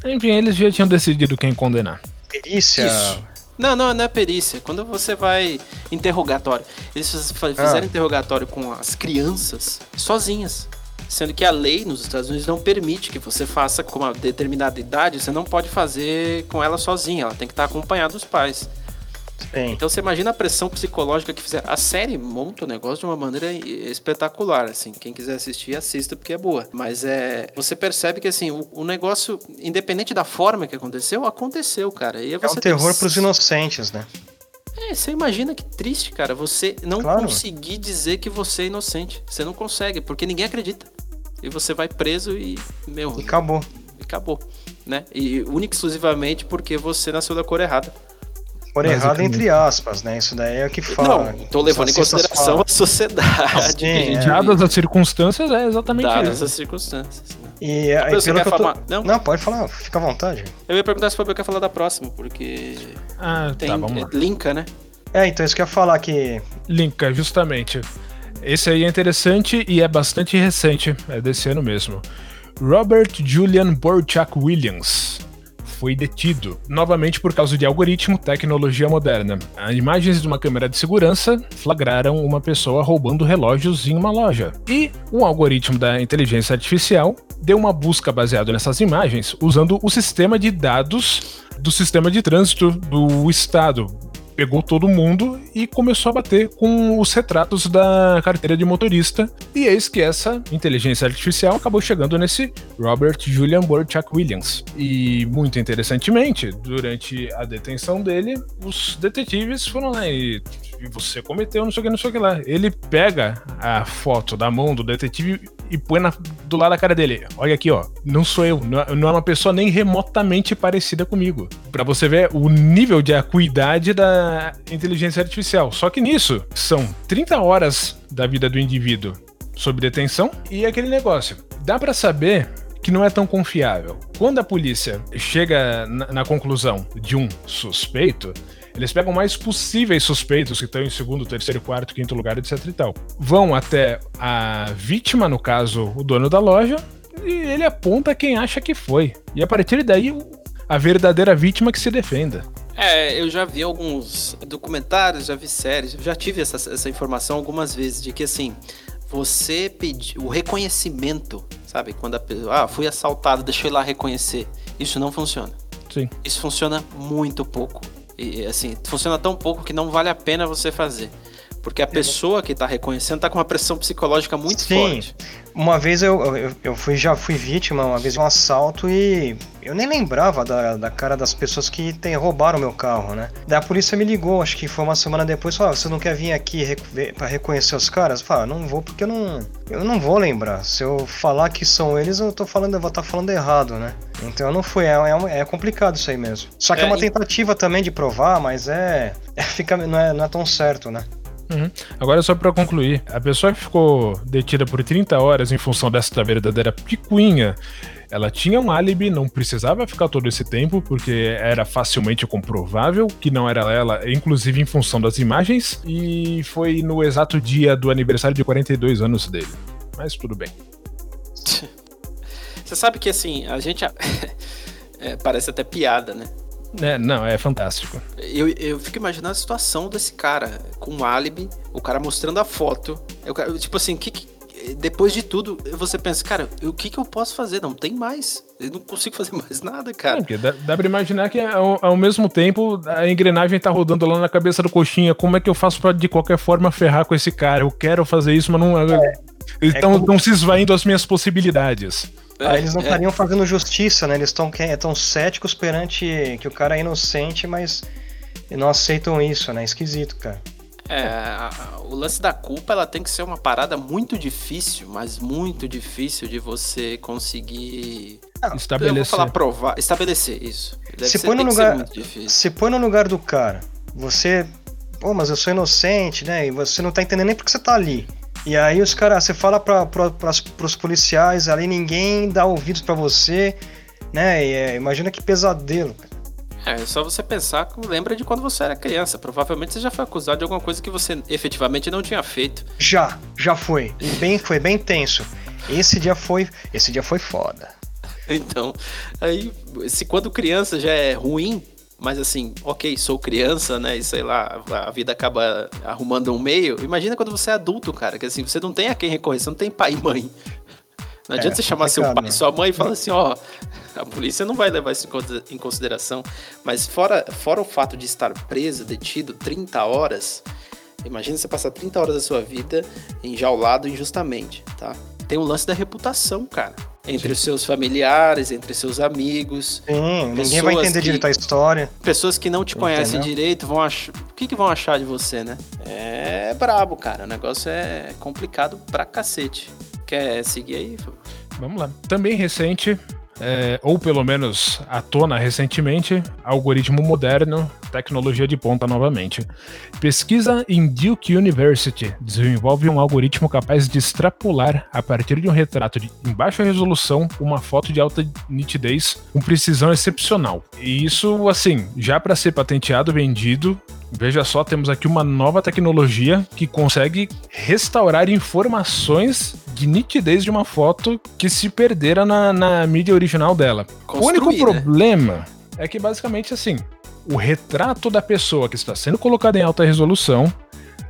Enfim, eles já tinham decidido quem condenar. Perícia. Isso. Não, não, não é perícia. Quando você vai interrogatório, eles fizeram Ah. interrogatório com as crianças sozinhas. Sendo que a lei nos Estados Unidos não permite que você faça com uma determinada idade, você não pode fazer com ela sozinha, ela tem que estar acompanhada dos pais. Sim. Então você imagina a pressão psicológica que fizeram. A série monta o negócio de uma maneira espetacular, assim. Quem quiser assistir, assista porque é boa. Mas é, você percebe que assim, o, o negócio, independente da forma que aconteceu, aconteceu, cara. E É um você tem- terror pros inocentes, né? É, você imagina que triste, cara. Você não Claro. conseguir dizer que você é inocente. Você não consegue, porque ninguém acredita. E você vai preso e, meu, E acabou. acabou, né? E única e exclusivamente porque você nasceu da cor errada. Por errado, entre aspas, né? Isso daí é o que fala. Não, tô levando em consideração falam. a sociedade. Sim, que a gente é. vive. Dadas as circunstâncias, é exatamente Dadas isso. as circunstâncias. né? E aí, Você pelo quer que eu tô... falar? Não? Não, pode falar, fica à vontade. Eu ia perguntar se o Fabio quer falar da próxima, porque Ah, tem tá, vamos lá. linka, né? É, então isso que eu ia falar que Linka, justamente. Esse aí é interessante e é bastante recente, é desse ano mesmo. Robert Julian Borchak Williams foi detido, novamente por causa de algoritmo tecnologia moderna. As imagens de uma câmera de segurança flagraram uma pessoa roubando relógios em uma loja. E um algoritmo da inteligência artificial deu uma busca baseada nessas imagens usando o sistema de dados do sistema de trânsito do estado, pegou todo mundo e começou a bater com os retratos da carteira de motorista. E eis que essa inteligência artificial acabou chegando nesse Robert Julian Borchak Williams. E muito interessantemente, durante a detenção dele, os detetives foram lá e você cometeu não sei o que, não sei o que lá. Ele pega a foto da mão do detetive e põe na- do lado da cara dele. Olha aqui, ó. Não sou eu. Não é, é uma pessoa nem remotamente parecida comigo. Pra você ver o nível de acuidade da inteligência artificial. Só que nisso, são 30 horas da vida do indivíduo sob detenção e aquele negócio. Dá pra saber que não é tão confiável. Quando a polícia chega na, na conclusão de um suspeito, eles pegam mais possíveis suspeitos que estão em segundo, terceiro, quarto, quinto lugar, etc e tal. Vão até a vítima, no caso, o dono da loja, e ele aponta quem acha que foi. E a partir daí, a verdadeira vítima que se defenda. É, eu já vi alguns documentários, já vi séries, já tive essa, essa informação algumas vezes, de que assim, você pedir o reconhecimento, sabe? Quando a pessoa, ah, fui assaltado, deixa eu ir lá reconhecer. Isso não funciona. Sim. Isso funciona muito pouco. E assim, funciona tão pouco que não vale a pena você fazer. Porque a pessoa que tá reconhecendo tá com uma pressão psicológica muito Sim. forte. Uma vez eu, eu, eu fui, já fui vítima uma vez de um assalto e eu nem lembrava da, da cara das pessoas que tem, roubaram meu carro, né? Daí a polícia me ligou, acho que foi uma semana depois, falou, ah, você não quer vir aqui rec- pra reconhecer os caras? Falei, ah, não vou porque eu não, eu não vou lembrar. Se eu falar que são eles, eu tô falando, eu vou estar falando errado, né? Então eu não fui, é, é, é complicado isso aí mesmo. Só que é, É, uma tentativa também de provar, mas é, é fica, não, é, não é tão certo, né? Uhum. Agora, só pra concluir, a pessoa que ficou detida por 30 horas em função dessa verdadeira picuinha, ela tinha um álibi, não precisava ficar todo esse tempo, porque era facilmente comprovável que não era ela, inclusive em função das imagens, e foi no exato dia do aniversário de 42 anos dele. Mas tudo bem. Você sabe que assim, a gente. é, parece até piada, né? É, não, é fantástico. Eu, eu fico imaginando a situação desse cara com um álibi, o cara mostrando a foto. Eu, tipo assim, que, que- depois de tudo, você pensa, cara, o que, que eu posso fazer? Não tem mais. Eu não consigo fazer mais nada, É, cara. porque dá, dá pra imaginar que ao, ao mesmo tempo a engrenagem tá rodando lá na cabeça do coxinha. Como é que eu faço pra de qualquer forma ferrar com esse cara? Eu quero fazer isso, mas não. Então como- estão se esvaindo as minhas possibilidades. Aí Ah, eles não É, estariam fazendo justiça, né? Eles estão tão céticos perante que o cara é inocente, mas não aceitam isso, né? Esquisito, cara. É, a- a- o lance da culpa ela tem que ser uma parada muito difícil, mas muito difícil de você conseguir. Eu vou Estabelecer. falar provar, estabelecer isso. Deve Se ser, põe no lugar-. Se põe no lugar do cara, você. Pô, mas eu sou inocente, né? E você não tá entendendo nem porque você tá ali. E aí os caras, você fala pra, pras, pros policiais ali, ninguém dá ouvidos pra você, né? E, é, imagina que pesadelo. cara. É, é só você pensar, que lembra de quando você era criança. Provavelmente você já foi acusado de alguma coisa que você efetivamente não tinha feito. Já, já foi. E bem, foi bem tenso. Esse dia foi. Esse dia foi foda. Então, aí, se quando criança já é ruim, mas assim, ok, sou criança, né? E sei lá, a vida acaba arrumando um meio. Imagina quando você é adulto, cara, que assim, você não tem a quem recorrer, você não tem pai e mãe. Não adianta é, você chamar seu pai, né? sua mãe e falar assim, ó, a polícia não vai levar isso em consideração. Mas fora, fora o fato de estar preso, detido 30 horas, imagina você passar 30 horas da sua vida enjaulado injustamente, tá? Tem o lance da reputação, cara entre os seus familiares, entre seus amigos. Sim, ninguém vai entender que, direito a história. Pessoas que não te conhecem Entendeu? direito vão achar. O que, que vão achar de você, né? É brabo, cara. O negócio é complicado pra cacete. Quer seguir aí? Vamos lá. Também recente, é, ou pelo menos à tona recentemente, algoritmo moderno, tecnologia de ponta novamente. Pesquisa em Duke University desenvolve um algoritmo capaz de extrapolar, a partir de um retrato de, em baixa resolução, uma foto de alta nitidez com precisão excepcional. E isso, assim, já para ser patenteado, vendido, Veja só, temos aqui uma nova tecnologia que consegue restaurar informações de nitidez de uma foto que se perdera na, na mídia original dela. Construir, o único né? problema é que basicamente assim, o retrato da pessoa que está sendo colocada em alta resolução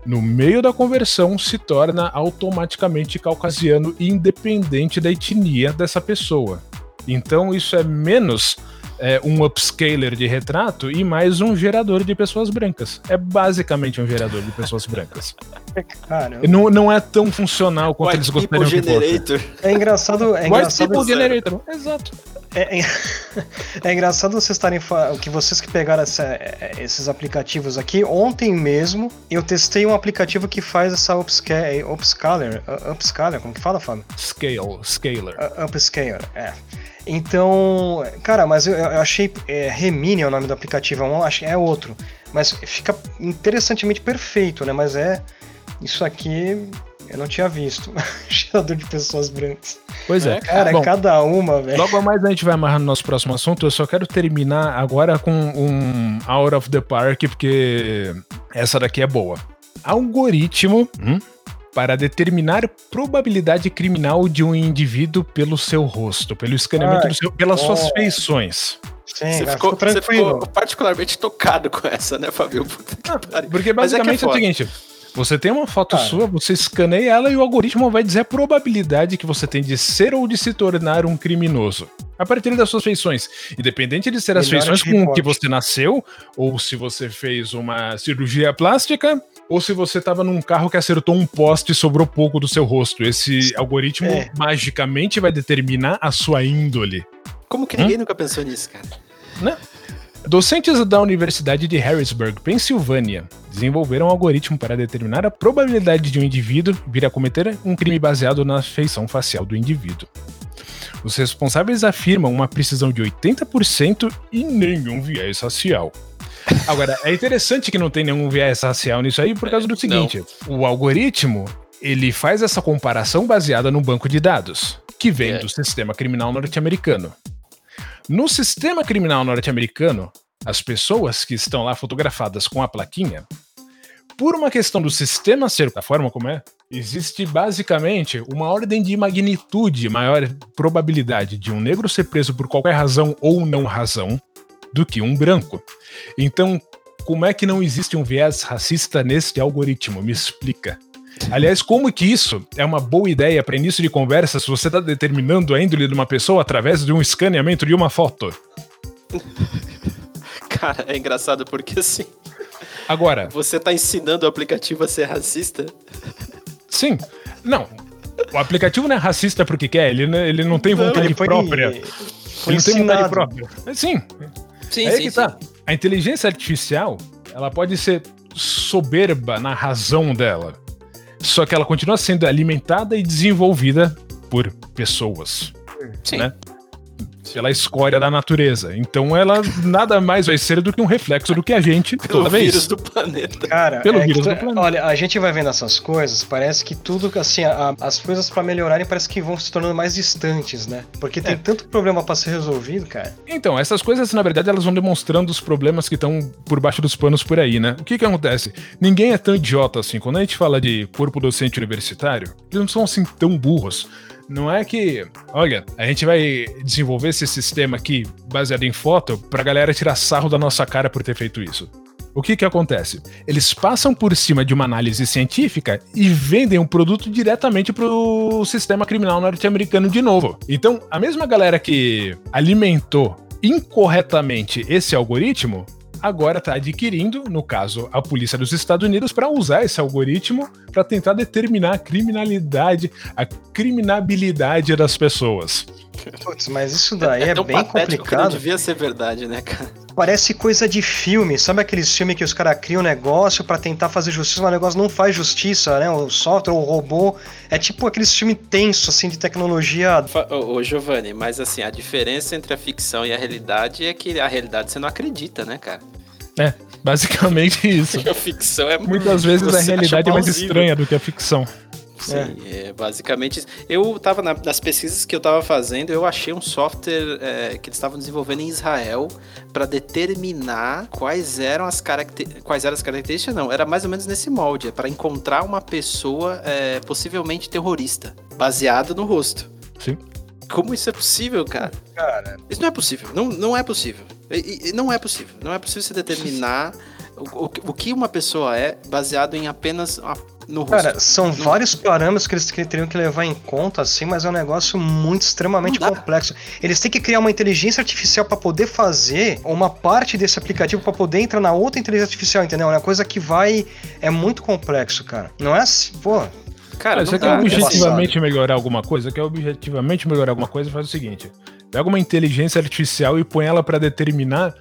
no meio da conversão se torna automaticamente caucasiano independente da etnia dessa pessoa. Então isso é menos é, um upscaler de retrato e mais um gerador de pessoas brancas. É basicamente um gerador de pessoas brancas. Não, não é tão funcional quanto White eles gostariam generator. que fosse. É engraçado. É engraçado White generator. Exato. É, é, é, engraçado vocês estarem que vocês que pegaram essa, é, esses aplicativos aqui. Ontem mesmo eu testei um aplicativo que faz essa upscaler, upscaler, upscaler como que fala, Fábio? Scale, scaler. Uh, upscaler, é. Então, cara, mas eu, eu achei. É, Remini é o nome do aplicativo, é acho é outro. Mas fica interessantemente perfeito, né? Mas é. Isso aqui eu não tinha visto. Gerador de pessoas brancas. Pois é. Cara, Bom, cada uma, velho. Logo mais a gente vai amarrar no nosso próximo assunto. Eu só quero terminar agora com um Out of the Park, porque essa daqui é boa. Algoritmo. Hum? Para determinar probabilidade criminal de um indivíduo pelo seu rosto, pelo escaneamento Ai, do seu, pelas suas feições. Sim, você, ficou, você ficou particularmente tocado com essa, né, Fabio? Ah, porque basicamente é, é, é o seguinte: você tem uma foto sua, você escaneia ela e o algoritmo vai dizer a probabilidade que você tem de ser ou de se tornar um criminoso. A partir das suas feições. Independente de ser as feições com que você nasceu, ou se você fez uma cirurgia plástica, ou se você estava num carro que acertou um poste e sobrou pouco do seu rosto. Esse algoritmo é. magicamente vai determinar a sua índole. Como que ninguém hum? nunca pensou nisso, cara? Né? Docentes da Universidade de Harrisburg, Pensilvânia, desenvolveram um algoritmo para determinar a probabilidade de um indivíduo vir a cometer um crime baseado na feição facial do indivíduo. Os responsáveis afirmam uma precisão de 80% e nenhum viés racial. Agora, é interessante que não tem nenhum viés racial nisso aí por causa do seguinte: não. o algoritmo ele faz essa comparação baseada no banco de dados, que vem é. do sistema criminal norte-americano. No sistema criminal norte-americano, as pessoas que estão lá fotografadas com a plaquinha, por uma questão do sistema ser da forma como é, existe basicamente uma ordem de magnitude maior probabilidade de um negro ser preso por qualquer razão ou não razão do que um branco. Então, como é que não existe um viés racista neste algoritmo? Me explica. Aliás, como que isso é uma boa ideia para início de conversa se você está determinando a índole de uma pessoa através de um escaneamento de uma foto? Cara, é engraçado porque assim. Agora. Você está ensinando o aplicativo a ser racista? Sim. Não. O aplicativo não é racista porque quer, ele, ele não tem vontade não, própria. Foi ele não tem vontade própria. Sim, Sim, é sim, que tá. Sim. A inteligência artificial, ela pode ser soberba na razão dela. Só que ela continua sendo alimentada e desenvolvida por pessoas. Sim. Né? Pela escória da natureza. Então ela nada mais vai ser do que um reflexo do que a gente Pelo toda vez. vírus do planeta. Cara, Pelo é vírus do planeta. olha, a gente vai vendo essas coisas, parece que tudo, assim, a, as coisas para melhorarem parece que vão se tornando mais distantes, né? Porque tem é. tanto problema para ser resolvido, cara. Então, essas coisas, na verdade, elas vão demonstrando os problemas que estão por baixo dos panos por aí, né? O que que acontece? Ninguém é tão idiota assim. Quando a gente fala de corpo docente universitário, eles não são assim tão burros Não é que, olha, a gente vai desenvolver esse sistema aqui baseado em foto pra galera tirar sarro da nossa cara por ter feito isso. O que que acontece? Eles passam por cima de uma análise científica e vendem um produto diretamente pro sistema criminal norte-americano de novo. Então, a mesma galera que alimentou incorretamente esse algoritmo agora está adquirindo, no caso, a polícia dos Estados Unidos, para usar esse algoritmo para tentar determinar a criminalidade, a criminabilidade das pessoas. Putz, mas isso daí é, é bem complicado. Que não devia ser verdade, né, cara? Parece coisa de filme. Sabe aqueles filmes que os caras criam um negócio para tentar fazer justiça, mas o negócio não faz justiça, né? O software, o robô. É tipo aqueles filmes tensos, assim, de tecnologia. Ô, ô, Giovanni, mas assim, a diferença entre a ficção e a realidade é que a realidade você não acredita, né, cara? É, basicamente isso. a ficção é Muitas vezes a realidade é mais estranha do que a ficção. Sim, é. é basicamente isso. Eu estava na, nas pesquisas que eu estava fazendo, eu achei um software é, que eles estavam desenvolvendo em Israel para determinar quais eram as características. Quais eram as características, não. Era mais ou menos nesse molde, é para encontrar uma pessoa é, possivelmente terrorista, baseado no rosto. Sim. Como isso é possível, cara? Cara. Isso não é possível. Não, não é possível. E, e, não é possível. Não é possível se determinar o, o, o que uma pessoa é baseado em apenas no rosto. Cara, são no... vários parâmetros que eles teriam que levar em conta, assim, mas é um negócio muito extremamente complexo. Eles têm que criar uma inteligência artificial para poder fazer uma parte desse aplicativo para poder entrar na outra inteligência artificial, entendeu? É uma coisa que vai. É muito complexo, cara. Não é assim, pô. Cara, você quer objetivamente melhorar alguma coisa? Quer objetivamente melhorar alguma coisa? Faz o seguinte: pega uma inteligência artificial e põe ela para determinar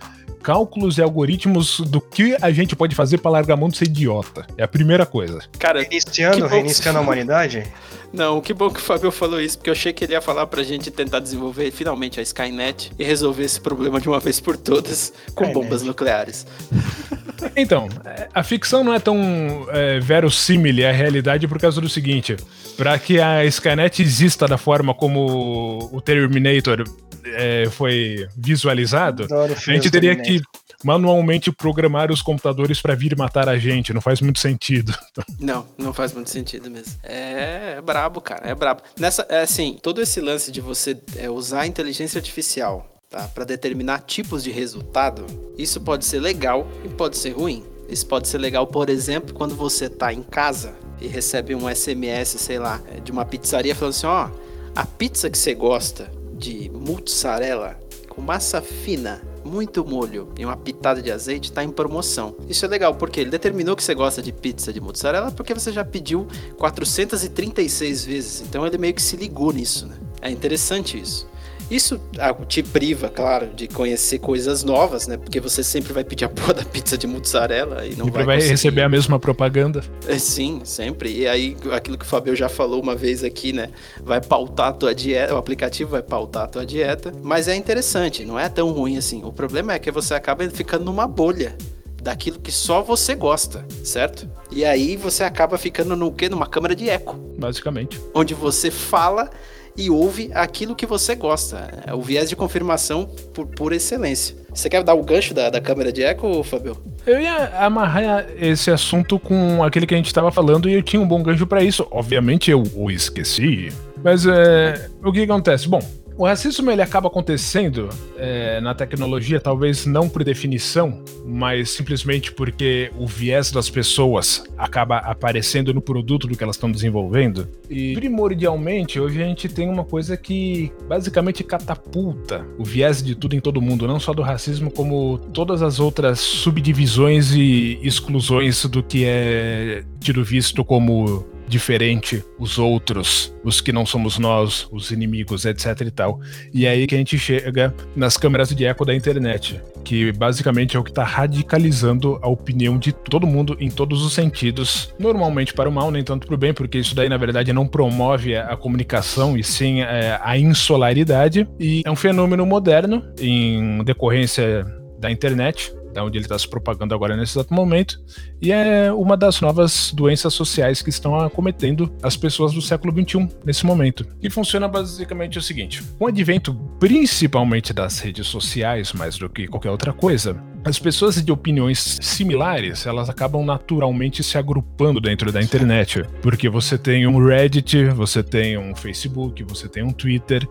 cálculos e algoritmos do que a gente pode fazer para largar a mão de ser idiota. É a primeira coisa. Cara, reiniciando, reiniciando a humanidade? Não, que bom que o Fabio falou isso, porque eu achei que ele ia falar pra gente tentar desenvolver finalmente a Skynet e resolver esse problema de uma vez por todas com Skynet. bombas nucleares. Então, a ficção não é tão é, verossímil à realidade por causa do seguinte: para que a Skynet exista da forma como o Terminator é, foi visualizado, a gente teria que manualmente programar os computadores para vir matar a gente. Não faz muito sentido. Não, não faz muito sentido mesmo. É, é brabo, cara. É brabo. Nessa, é assim, todo esse lance de você é, usar a inteligência artificial tá, para determinar tipos de resultado, isso pode ser legal e pode ser ruim. Isso pode ser legal, por exemplo, quando você está em casa e recebe um SMS, sei lá, é, de uma pizzaria falando assim: ó, a pizza que você gosta de mozzarella com massa fina, muito molho e uma pitada de azeite está em promoção. Isso é legal porque ele determinou que você gosta de pizza de mozzarella porque você já pediu 436 vezes. Então ele meio que se ligou nisso, né? É interessante isso. Isso ah, te priva, claro, de conhecer coisas novas, né? Porque você sempre vai pedir a porra da pizza de mozzarella e não sempre vai, vai receber a mesma propaganda. É, sim, sempre. E aí, aquilo que o Fabio já falou uma vez aqui, né? Vai pautar a tua dieta, o aplicativo vai pautar a tua dieta. Mas é interessante, não é tão ruim assim. O problema é que você acaba ficando numa bolha daquilo que só você gosta, certo? E aí você acaba ficando no quê? Numa câmera de eco. Basicamente. Onde você fala e ouve aquilo que você gosta. É o viés de confirmação por, por excelência. Você quer dar o gancho da, da câmera de eco, Fabio? Eu ia amarrar esse assunto com aquele que a gente estava falando e eu tinha um bom gancho para isso. Obviamente eu o esqueci. Mas é, o que acontece? Bom, o racismo ele acaba acontecendo é, na tecnologia, talvez não por definição, mas simplesmente porque o viés das pessoas acaba aparecendo no produto do que elas estão desenvolvendo. E primordialmente, hoje a gente tem uma coisa que basicamente catapulta o viés de tudo em todo mundo, não só do racismo, como todas as outras subdivisões e exclusões do que é tido visto como diferente, os outros, os que não somos nós, os inimigos, etc e tal. E é aí que a gente chega nas câmeras de eco da internet, que basicamente é o que está radicalizando a opinião de todo mundo em todos os sentidos, normalmente para o mal, nem tanto para o bem, porque isso daí na verdade não promove a comunicação e sim é, a insolaridade, e é um fenômeno moderno em decorrência da internet, da onde ele está se propagando agora nesse exato momento, e é uma das novas doenças sociais que estão acometendo as pessoas do século XXI nesse momento. E funciona basicamente o seguinte: com o advento principalmente das redes sociais, mais do que qualquer outra coisa, as pessoas de opiniões similares, elas acabam naturalmente se agrupando dentro da internet, porque você tem um Reddit, você tem um Facebook, você tem um Twitter,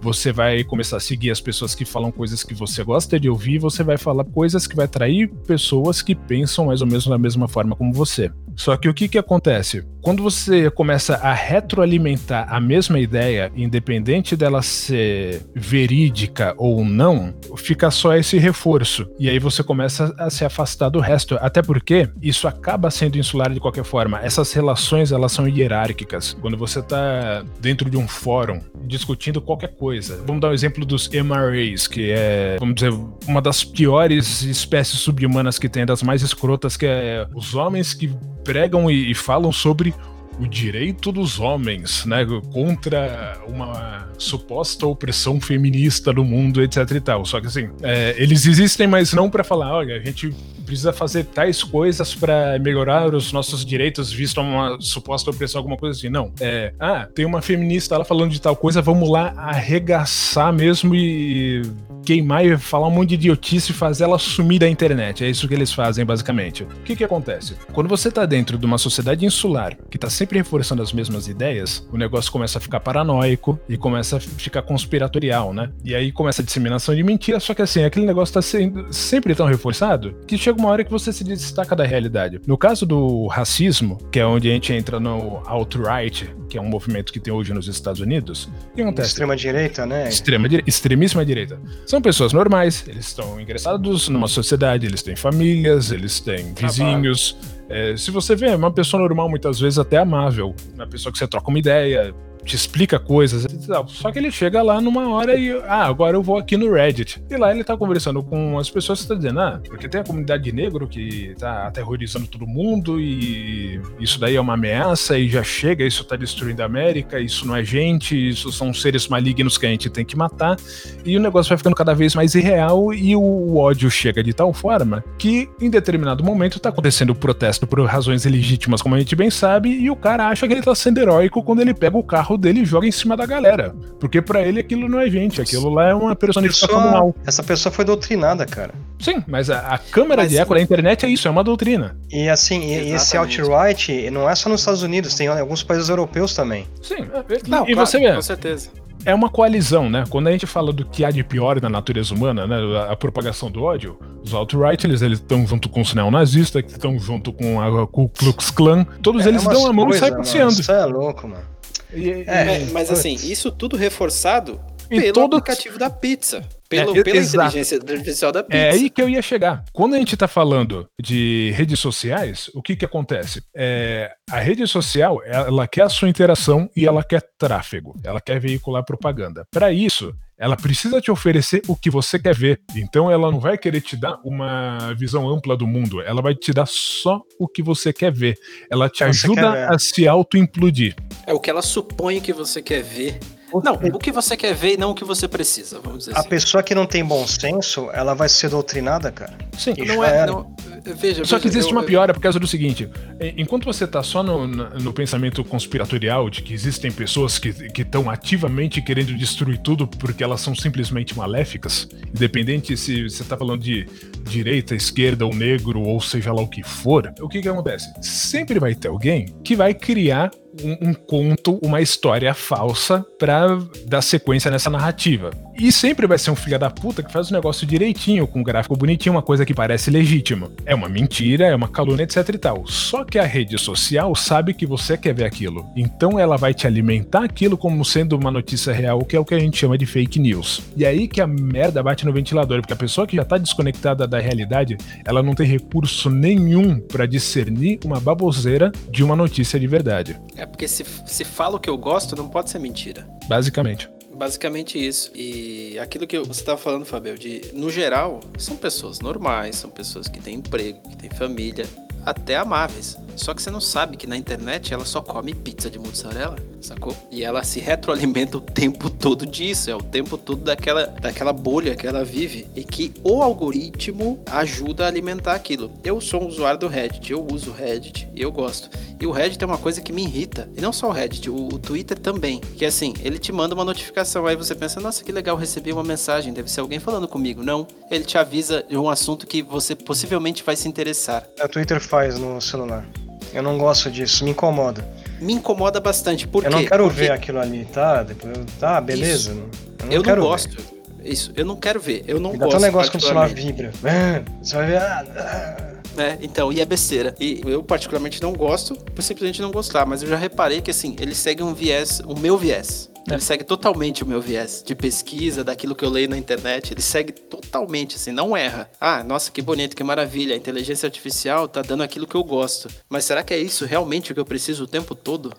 você vai começar a seguir as pessoas que falam coisas que você gosta de ouvir, você vai falar coisas que vai atrair pessoas que pensam mais ou menos da mesma forma como você. Só que o que que acontece? Quando você começa a retroalimentar a mesma ideia, independente dela ser verídica ou não, fica só esse reforço. E aí você começa a se afastar do resto. Até porque isso acaba sendo insular de qualquer forma. Essas relações, elas são hierárquicas. Quando você está dentro de um fórum discutindo qualquer coisa. Vamos dar um exemplo dos MRAs, que é, vamos dizer, uma das piores espécies subhumanas que tem, das mais escrotas, que é os homens que pregam e, e falam sobre o direito dos homens, né, contra uma suposta opressão feminista no mundo, etc e tal. Só que assim, é, eles existem, mas não para falar, olha, a gente precisa fazer tais coisas para melhorar os nossos direitos, visto uma suposta opressão, alguma coisa assim. Não. É, ah, tem uma feminista lá falando de tal coisa, vamos lá arregaçar mesmo e queimar e falar um monte de idiotice e fazer ela sumir da internet. É isso que eles fazem, basicamente. O que que acontece? Quando você tá dentro de uma sociedade insular que tá sempre reforçando as mesmas ideias, o negócio começa a ficar paranoico e começa a ficar conspiratorial, né? E aí começa a disseminação de mentiras, só que assim, aquele negócio tá sendo sempre tão reforçado que chega uma hora que você se destaca da realidade. No caso do racismo, que é onde a gente entra no alt-right, que é um movimento que tem hoje nos Estados Unidos, o que acontece? Extrema-direita, né? Extrema, extremíssima direita. São pessoas normais, eles estão ingressados numa sociedade, eles têm famílias, eles têm vizinhos. É, se você vê, é uma pessoa normal, muitas vezes até amável, uma pessoa que você troca uma ideia, te explica coisas. Só que ele chega lá numa hora e, ah, agora eu vou aqui no Reddit. E lá ele tá conversando com as pessoas que tá dizendo, ah, porque tem a comunidade negro que tá aterrorizando todo mundo e isso daí é uma ameaça e já chega, isso tá destruindo a América, isso não é gente, isso são seres malignos que a gente tem que matar. E o negócio vai ficando cada vez mais irreal e o ódio chega de tal forma que em determinado momento tá acontecendo o protesto por razões legítimas, como a gente bem sabe, e o cara acha que ele tá sendo heróico quando ele pega o carro dele e joga em cima da galera. Porque para ele aquilo não é gente, aquilo lá é uma personificação do mal. Essa pessoa foi doutrinada, cara. Sim, mas a, a câmera mas, de eco da internet é isso, é uma doutrina. E assim, e esse alt-right não é só nos Estados Unidos, tem em alguns países europeus também. Sim, não, e claro, você vê. Com certeza é uma coalizão, né? Quando a gente fala do que há de pior na natureza humana, né? A propagação do ódio, os alt-right, eles estão junto com os neonazistas, que estão junto com a Ku Klux Klan, todos é, eles dão a mão coisa, e saem passeando. Isso é louco, mano. E, é, mas assim, isso tudo reforçado e pelo todo... aplicativo da pizza. Pelo, é, pela exato. inteligência artificial da pizza. É aí que eu ia chegar. Quando a gente está falando de redes sociais, o que que acontece? É, a rede social, ela quer a sua interação e ela quer tráfego. Ela quer veicular propaganda. Para isso, ela precisa te oferecer o que você quer ver. Então ela não vai querer te dar uma visão ampla do mundo, ela vai te dar só o que você quer ver. Ela te ajuda a se auto-implodir. É o que ela supõe que você quer ver não, o que você quer ver e não o que você precisa, vamos dizer a assim. A pessoa que não tem bom senso, ela vai ser doutrinada, cara. Sim, não é. Não, veja, Só veja, que existe eu, uma piora por causa do seguinte: enquanto você tá só no, no pensamento conspiratorial de que existem pessoas que estão ativamente querendo destruir tudo porque elas são simplesmente maléficas, independente se você tá falando de direita, esquerda ou negro, ou seja lá o que for, o que que acontece? Sempre vai ter alguém que vai criar um, um conto, uma história falsa para dar sequência nessa narrativa. E sempre vai ser um filho da puta que faz o negócio direitinho, com um gráfico bonitinho, uma coisa que parece legítima. É uma mentira, é uma calúnia, etc e tal. Só que a rede social sabe que você quer ver aquilo. Então ela vai te alimentar aquilo como sendo uma notícia real, que é o que a gente chama de fake news. E aí que a merda bate no ventilador, porque a pessoa que já tá desconectada da realidade, ela não tem recurso nenhum para discernir uma baboseira de uma notícia de verdade. É porque se, se fala o que eu gosto, não pode ser mentira. Basicamente. Basicamente isso. E aquilo que você estava falando, Fabio, de no geral, são pessoas normais, são pessoas que têm emprego, que têm família, até amáveis. Só que você não sabe que na internet ela só come pizza de mussarela, sacou? E ela se retroalimenta o tempo todo disso, é o tempo todo daquela, daquela bolha que ela vive e que o algoritmo ajuda a alimentar aquilo. Eu sou um usuário do Reddit, eu uso o Reddit e eu gosto. E o Reddit é uma coisa que me irrita. E não só o Reddit, o, o Twitter também. Que é assim, ele te manda uma notificação, aí você pensa, nossa, que legal, recebi uma mensagem, deve ser alguém falando comigo. Não, ele te avisa de um assunto que você possivelmente vai se interessar. O Twitter faz no celular. Eu não gosto disso, me incomoda. Me incomoda bastante, por Eu não quero Porque ver aquilo ali, tá? Depois, tá, beleza. Isso. Eu não, eu não gosto. Ver. Isso, eu não quero ver. Eu não dá gosto. até um negócio quando o celular vibra. Você vai ver. ah, ah. É, então, e é besteira. E eu particularmente não gosto, por simplesmente não gostar, mas eu já reparei que assim, ele segue um viés, o meu viés. Ele segue totalmente o meu viés de pesquisa, daquilo que eu leio na internet. Ele segue totalmente, assim, não erra. Ah, nossa, que bonito, que maravilha. A inteligência artificial tá dando aquilo que eu gosto. Mas será que é isso realmente o que eu preciso o tempo todo?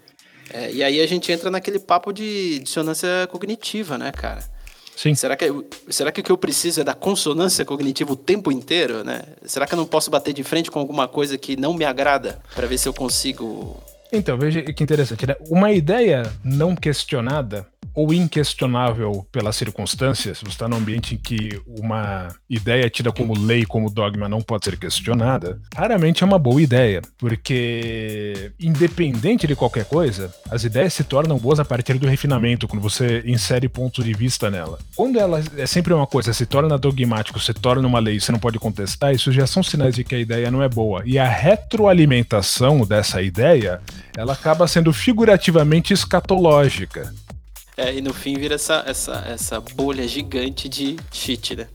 É, e aí a gente entra naquele papo de dissonância cognitiva, né, cara? Sim. Será que, será que o que eu preciso é da consonância cognitiva o tempo inteiro, né? Será que eu não posso bater de frente com alguma coisa que não me agrada para ver se eu consigo Então, veja que interessante, né? Uma ideia não questionada ou inquestionável pelas circunstâncias, você está num ambiente em que uma ideia tida como lei, como dogma, não pode ser questionada, raramente é uma boa ideia, porque independente de qualquer coisa, as ideias se tornam boas a partir do refinamento, quando você insere pontos de vista nela. Quando ela é sempre uma coisa, se torna dogmático, se torna uma lei, você não pode contestar, isso já são sinais de que a ideia não é boa. E a retroalimentação dessa ideia, ela acaba sendo figurativamente escatológica. É, e no fim vira essa, essa, essa bolha gigante de cheat, né?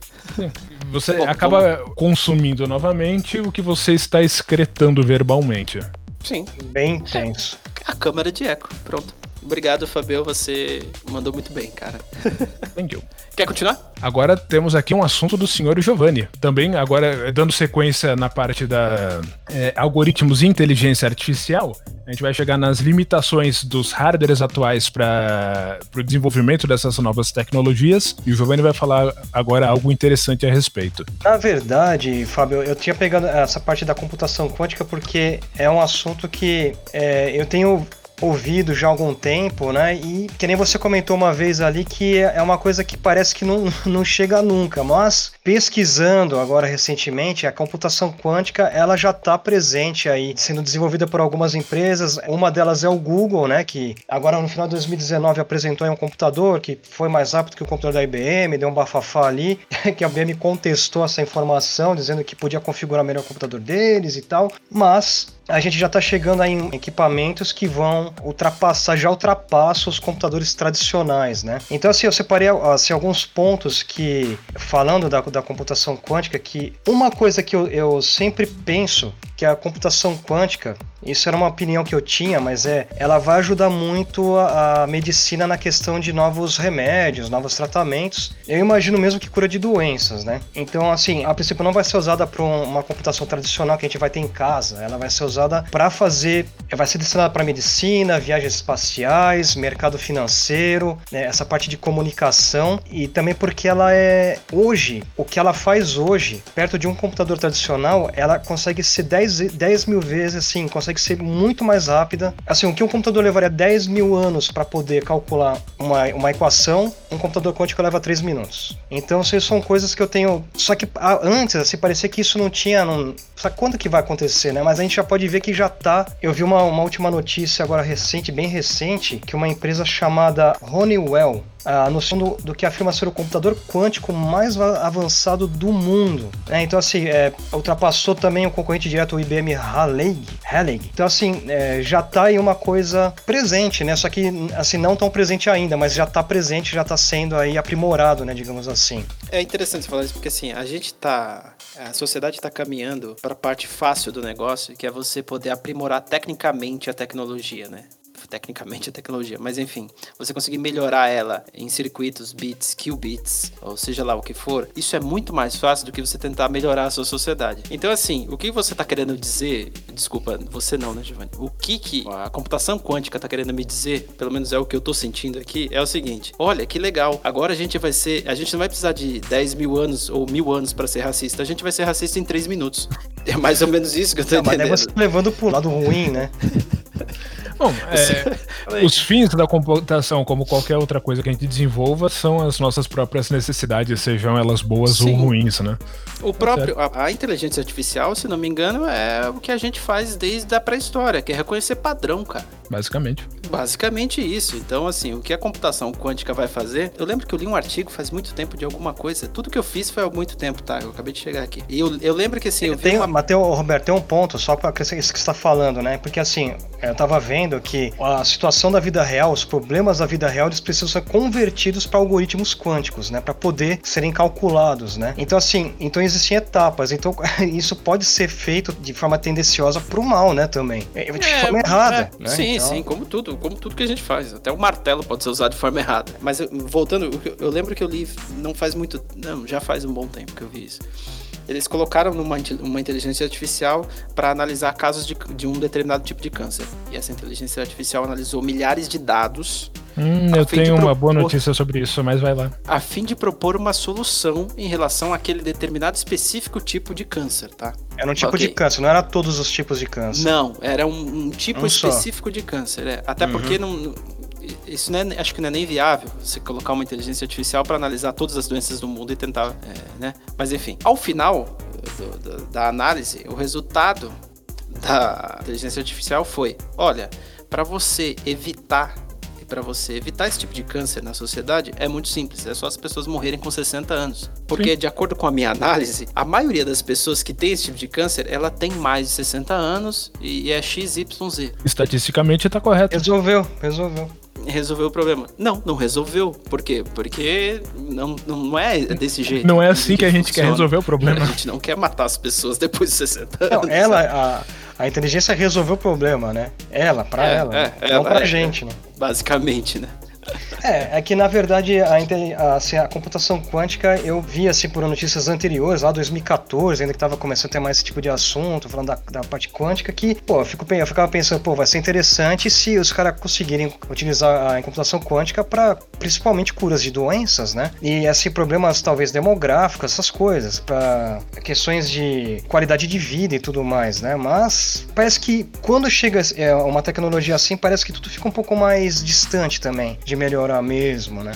Você Bom, acaba consumindo novamente o que você está excretando verbalmente. Sim, Bem intenso. a câmera de eco. Pronto. Obrigado, Fabio. Você mandou muito bem, cara. Thank you. Quer continuar? Agora temos aqui um assunto do senhor Giovanni. Também, agora, dando sequência na parte da eh, algoritmos e inteligência artificial, a gente vai chegar nas limitações dos hardwares atuais para o desenvolvimento dessas novas tecnologias. E o Giovanni vai falar agora algo interessante a respeito. Na verdade, Fábio, eu tinha pegado essa parte da computação quântica porque é um assunto que é, eu tenho ouvido já há algum tempo, né? E que nem você comentou uma vez ali que é uma coisa que parece que não, não chega nunca, mas pesquisando agora recentemente, a computação quântica ela já está presente aí, sendo desenvolvida por algumas empresas. Uma delas é o Google, né? Que agora no final de 2019 apresentou um computador que foi mais rápido que o computador da IBM, deu um bafafá ali, que a IBM contestou essa informação, dizendo que podia configurar melhor o computador deles e tal, mas a gente já está chegando em equipamentos que vão ultrapassar, já ultrapassam os computadores tradicionais, né? Então, assim, eu separei assim, alguns pontos que, falando da, da computação quântica, que uma coisa que eu, eu sempre penso que a computação quântica, isso era uma opinião que eu tinha, mas é, ela vai ajudar muito a, a medicina na questão de novos remédios, novos tratamentos. Eu imagino mesmo que cura de doenças, né? Então, assim, a princípio não vai ser usada para uma computação tradicional que a gente vai ter em casa. Ela vai ser usada para fazer, vai ser destinada para medicina, viagens espaciais, mercado financeiro, né, essa parte de comunicação e também porque ela é hoje, o que ela faz hoje, perto de um computador tradicional, ela consegue ser 10, 10 mil vezes assim, consegue ser muito mais rápida. Assim, o que um computador levaria 10 mil anos para poder calcular uma, uma equação, um computador quântico leva 3 minutos. Então, isso são coisas que eu tenho. Só que ah, antes, assim, parecia que isso não tinha. Não... Sabe quando que vai acontecer, né? Mas a gente já pode ver que já tá. Eu vi uma, uma última notícia agora recente, bem recente, que uma empresa chamada Honeywell a noção do, do, que afirma ser o computador quântico mais avançado do mundo. É, então, assim, é, ultrapassou também o concorrente direto, IBM Halleig. Halleig. Então, assim, é, já está aí uma coisa presente, né? Só que, assim, não tão presente ainda, mas já está presente, já está sendo aí aprimorado, né? Digamos assim. É interessante falar isso, porque, assim, a gente tá... A sociedade está caminhando para a parte fácil do negócio, que é você poder aprimorar tecnicamente a tecnologia, né? Tecnicamente é tecnologia, mas enfim, você conseguir melhorar ela em circuitos, bits, qubits, ou seja lá o que for, isso é muito mais fácil do que você tentar melhorar a sua sociedade. Então, assim, o que você está querendo dizer, desculpa, você não, né, Giovanni? O que, que a computação quântica está querendo me dizer, pelo menos é o que eu estou sentindo aqui, é o seguinte: olha que legal, agora a gente vai ser, a gente não vai precisar de 10 mil anos ou mil anos para ser racista, a gente vai ser racista em 3 minutos. É mais ou menos isso que eu tô não, entendendo. Mas você levando pro lado ruim, né? Bom, é, os fins da computação, como qualquer outra coisa que a gente desenvolva, são as nossas próprias necessidades, sejam elas boas Sim. ou ruins, né? O próprio, a, a, inteligência artificial, se não me engano, é o que a gente faz desde a pré-história, que é reconhecer padrão, cara. Basicamente. Basicamente isso. Então, assim, o que a computação quântica vai fazer? Eu lembro que eu li um artigo faz muito tempo de alguma coisa. Tudo que eu fiz foi há muito tempo, tá? Eu acabei de chegar aqui. E eu, eu lembro que assim. Eu tem, uma... Mateus, Roberto, tem um ponto só para isso que você está falando, né? Porque assim, eu tava vendo que a situação da vida real, os problemas da vida real, eles precisam ser convertidos para algoritmos quânticos, né? Para poder serem calculados, né? Então, assim, então existem etapas. Então, isso pode ser feito de forma tendenciosa para o mal, né? Também. De é, forma errada. É, né? Sim, então... sim, como tudo, como tudo que a gente faz. Até o martelo pode ser usado de forma errada. Mas voltando, eu lembro que eu li não faz muito. Não, já faz um bom tempo que eu vi isso eles colocaram numa uma inteligência artificial para analisar casos de, de, um determinado tipo de câncer. E essa inteligência artificial analisou milhares de dados. Hum, eu tenho uma boa notícia sobre isso, mas vai lá. A fim de propor uma solução em relação àquele determinado específico tipo de câncer, tá? Era um tipo okay. de câncer, não era todos os tipos de câncer. Não, era um, um tipo um específico só. de câncer. É. Até uhum. porque não, isso não é, acho que não é nem viável você colocar uma inteligência artificial para analisar todas as doenças do mundo e tentar, é, né? Mas enfim, ao final do, do, da análise, o resultado da inteligência artificial foi: olha, para você evitar e para você evitar esse tipo de câncer na sociedade é muito simples, é só as pessoas morrerem com 60 anos. Porque Sim. de acordo com a minha análise, a maioria das pessoas que tem esse tipo de câncer, ela tem mais de 60 anos e é XYZ. Estatisticamente está correto. Resolveu, resolveu resolveu o problema. Não, não resolveu. Por quê? Porque não, não é desse jeito. Não é assim que, que a gente funciona. quer resolver o problema. A gente não quer matar as pessoas depois de 60 anos. Não, ela, a, a inteligência resolveu o problema, né? Ela, pra é, ela. É, não ela, pra é, gente, né? Basicamente, né? É, é que na verdade a, assim, a computação quântica eu vi assim por notícias anteriores, lá 2014, ainda que estava começando a ter mais esse tipo de assunto, falando da, da parte quântica, que, pô, eu, fico, eu ficava pensando, pô, vai ser interessante se os caras conseguirem utilizar a computação quântica para principalmente curas de doenças, né? E assim, problemas talvez demográficos, essas coisas, para questões de qualidade de vida e tudo mais, né? Mas parece que quando chega é, uma tecnologia assim, parece que tudo fica um pouco mais distante também de melhorar mesmo, né?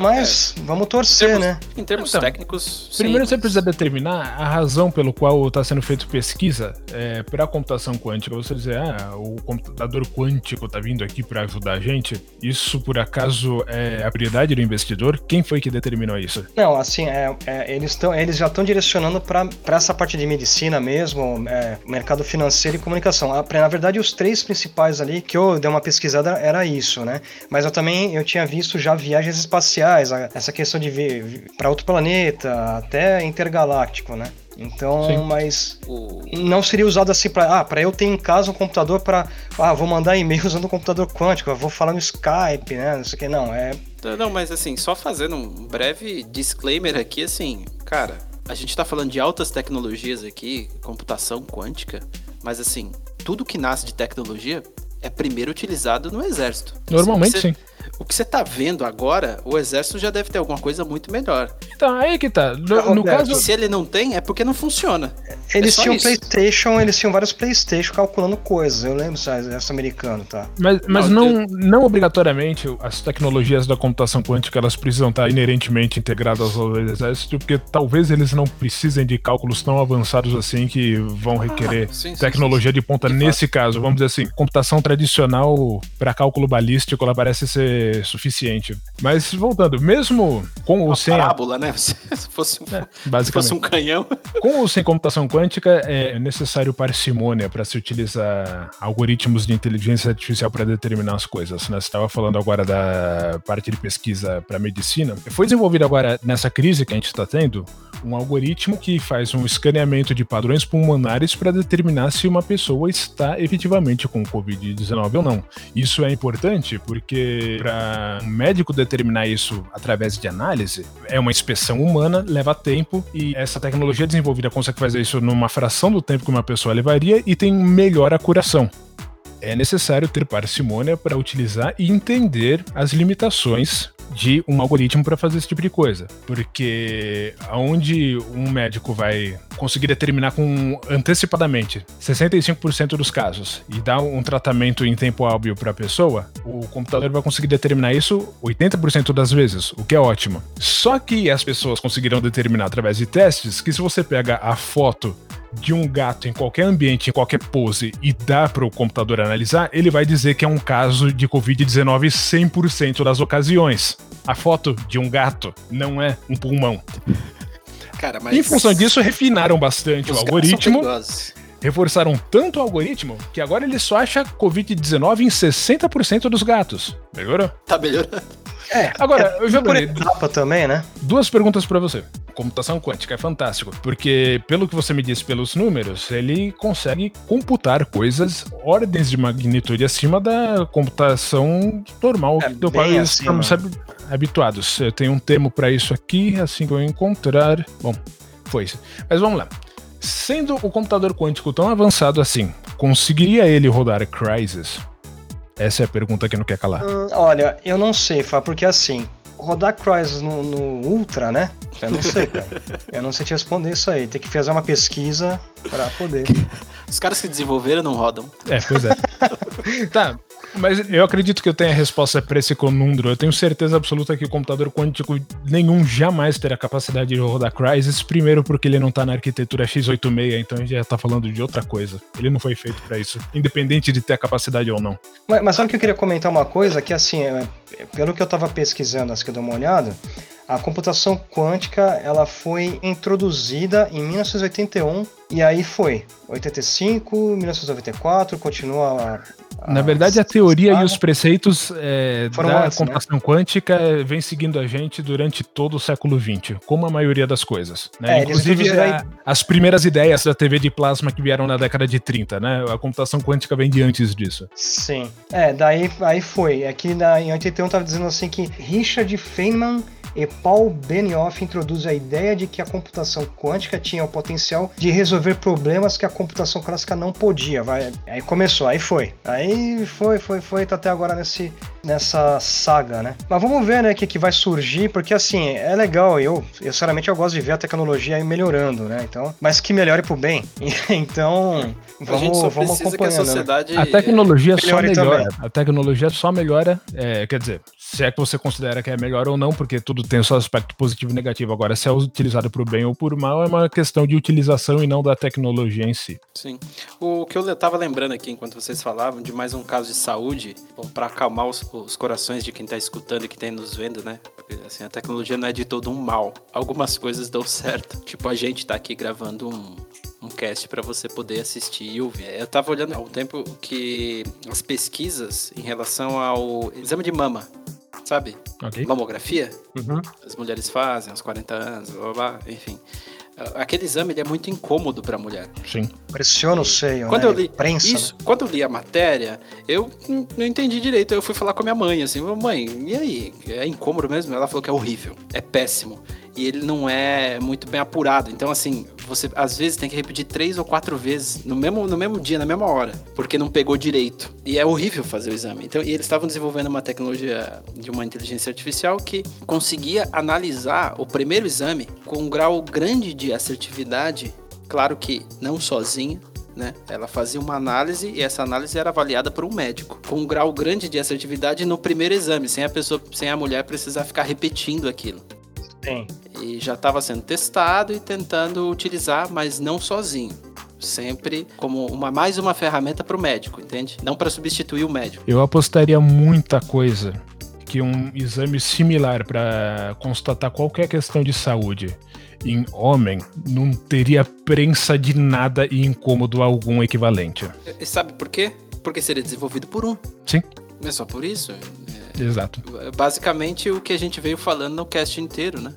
Mas é. vamos torcer, em termos, né? Em termos então, técnicos. Primeiro sim. você precisa determinar a razão pelo qual está sendo feita pesquisa é, para a computação quântica. Você dizer, ah, o computador quântico está vindo aqui para ajudar a gente. Isso por acaso é a prioridade do investidor? Quem foi que determinou isso? Não, assim, é, é eles, tão, eles já estão direcionando para essa parte de medicina mesmo, é, mercado financeiro e comunicação. Na verdade, os três principais ali que eu dei uma pesquisada era isso, né? Mas eu também eu tinha visto já viagens espaciais essa questão de vir para outro planeta, até intergaláctico, né? Então, Sim. mas não seria usado assim para ah, para eu ter em casa um computador para ah, vou mandar e-mail usando um computador quântico, vou falar no Skype, né? Não sei o que, não, é Não, mas assim, só fazendo um breve disclaimer aqui assim, cara, a gente tá falando de altas tecnologias aqui, computação quântica, mas assim, tudo que nasce de tecnologia é primeiro utilizado no exército. Normalmente você, sim. O que você tá vendo agora, o exército já deve ter alguma coisa muito melhor. Então, aí que tá. No, no caso. Se ele não tem, é porque não funciona. Eles é tinham isso. PlayStation, eles tinham vários PlayStation calculando coisas. Eu lembro, o exército americano, tá? Mas, mas não, não, não, obrigatoriamente as tecnologias da computação quântica elas precisam estar inerentemente integradas ao exército, porque talvez eles não precisem de cálculos tão avançados assim que vão ah, requerer ah, sim, tecnologia sim, sim. de ponta. De Nesse fato. caso, vamos dizer assim, computação tradicional para cálculo balístico, ela parece ser suficiente. Mas voltando, mesmo com ou sem. parábola, né? Se fosse, um, é, se fosse um canhão. Com ou sem computação quântica, é necessário parcimônia para se utilizar algoritmos de inteligência artificial para determinar as coisas. Né? Você estava falando agora da parte de pesquisa para medicina. Foi desenvolvido agora nessa crise que a gente está tendo um algoritmo que faz um escaneamento de padrões pulmonares para determinar se uma pessoa está efetivamente com Covid-19 ou não. Isso é importante porque para um médico determinar isso através de análise, é uma inspeção humana, leva tempo e essa tecnologia desenvolvida consegue fazer isso numa fração do tempo que uma pessoa levaria e tem melhor acuração é necessário ter parcimônia para utilizar e entender as limitações de um algoritmo para fazer esse tipo de coisa. Porque aonde um médico vai conseguir determinar com antecipadamente 65% dos casos e dar um tratamento em tempo hábil para a pessoa, o computador vai conseguir determinar isso 80% das vezes, o que é ótimo. Só que as pessoas conseguirão determinar através de testes que se você pega a foto de um gato em qualquer ambiente, em qualquer pose, e dá para o computador analisar, ele vai dizer que é um caso de Covid-19 100% das ocasiões. A foto de um gato não é um pulmão. Cara, mas... Em função disso, refinaram bastante Os o algoritmo. Reforçaram tanto o algoritmo que agora ele só acha Covid-19 em 60% dos gatos. Melhorou? Tá melhorando. É, agora, é, eu já por etapa também, né? Duas perguntas para você computação quântica é fantástico, porque pelo que você me disse pelos números, ele consegue computar coisas ordens de magnitude acima da computação normal é, do qual estamos habituados. Eu tenho um termo para isso aqui, assim que eu encontrar. Bom, foi isso. Mas vamos lá. Sendo o computador quântico tão avançado assim, conseguiria ele rodar Crysis? Essa é a pergunta que não quer calar. Hum, olha, eu não sei, Fá, porque assim, rodar Crysis no, no, Ultra, né? Eu não sei, cara. Eu não sei te responder isso aí. Tem que fazer uma pesquisa para poder. Os caras que desenvolveram não rodam. É, pois é. tá, mas eu acredito que eu tenha a resposta para esse conundro. Eu tenho certeza absoluta que o computador quântico nenhum jamais terá capacidade de rodar Crysis. Primeiro, porque ele não está na arquitetura x86, então a gente já está falando de outra coisa. Ele não foi feito para isso, independente de ter a capacidade ou não. Mas, mas sabe que eu queria comentar uma coisa? Que assim, é, pelo que eu estava pesquisando, assim que eu dei uma olhada, a computação quântica ela foi introduzida em 1981 e aí foi 85, 1994, continua a, Na verdade, a teoria e os preceitos é, da antes, né? computação né? quântica vem seguindo a gente durante todo o século XX, como a maioria das coisas. Né? É, Inclusive, a, as primeiras ideias da TV de plasma que vieram na década de 30, né? A computação quântica vem de antes disso. Sim. É, daí aí foi. Aqui na, em 81 estava dizendo assim que Richard Feynman e Paul Benioff introduz a ideia de que a computação quântica tinha o potencial de resolver problemas que a computação clássica não podia. Vai, aí começou, aí foi. Aí foi, foi, foi, tá até agora nesse, nessa saga, né? Mas vamos ver, né, o que, que vai surgir, porque assim, é legal, eu, eu sinceramente eu gosto de ver a tecnologia aí melhorando, né? Então, mas que melhore pro bem. então, vamos, vamos acompanhando. A, né? sociedade... a tecnologia só melhora. Também. A tecnologia só melhora, é, quer dizer, se é que você considera que é melhor ou não, porque tudo tem o seu aspecto positivo e negativo. Agora, se é utilizado o bem ou por mal, é uma questão de utilização e não da tecnologia em si. Sim. O que eu estava lembrando aqui, enquanto vocês falavam, de mais um caso de saúde, para acalmar os, os, corações de quem está escutando e que está nos vendo, né? Porque assim, a tecnologia não é de todo um mal. Algumas coisas dão certo. Tipo, a gente está aqui gravando um, um cast para você poder assistir e ouvir. Eu estava olhando há um tempo que as pesquisas em relação ao exame de mama sabe? Okay. Mamografia. Uhum. As mulheres fazem aos 40 anos, blá, blá, blá, enfim. Aquele exame ele é muito incômodo para a mulher. Sim. Pressiona o seio, quando né? Eu li, Prensa, isso, né? Quando eu li a matéria, eu não entendi direito. Eu fui falar com a minha mãe, assim, mãe, e aí? É incômodo mesmo? Ela falou que é horrível, é péssimo e ele não é muito bem apurado. Então, assim, você às vezes tem que repetir três ou quatro vezes no mesmo, no mesmo dia, na mesma hora, porque não pegou direito. E é horrível fazer o exame. Então, e eles estavam desenvolvendo uma tecnologia de uma inteligência artificial que conseguia analisar o primeiro exame com um grau grande de assertividade. Claro que não sozinha, né? Ela fazia uma análise e essa análise era avaliada por um médico, com um grau grande de assertividade no primeiro exame, sem a pessoa, sem a mulher precisar ficar repetindo aquilo. Sim. E já estava sendo testado e tentando utilizar, mas não sozinho sempre como uma mais uma ferramenta para o médico, entende? Não para substituir o médico. Eu apostaria muita coisa que um exame similar para constatar qualquer questão de saúde em homem não teria prensa de nada e incômodo algum equivalente. E sabe por quê? Porque seria desenvolvido por um. Sim. É só por isso. Exato. Basicamente o que a gente veio falando no cast inteiro, né?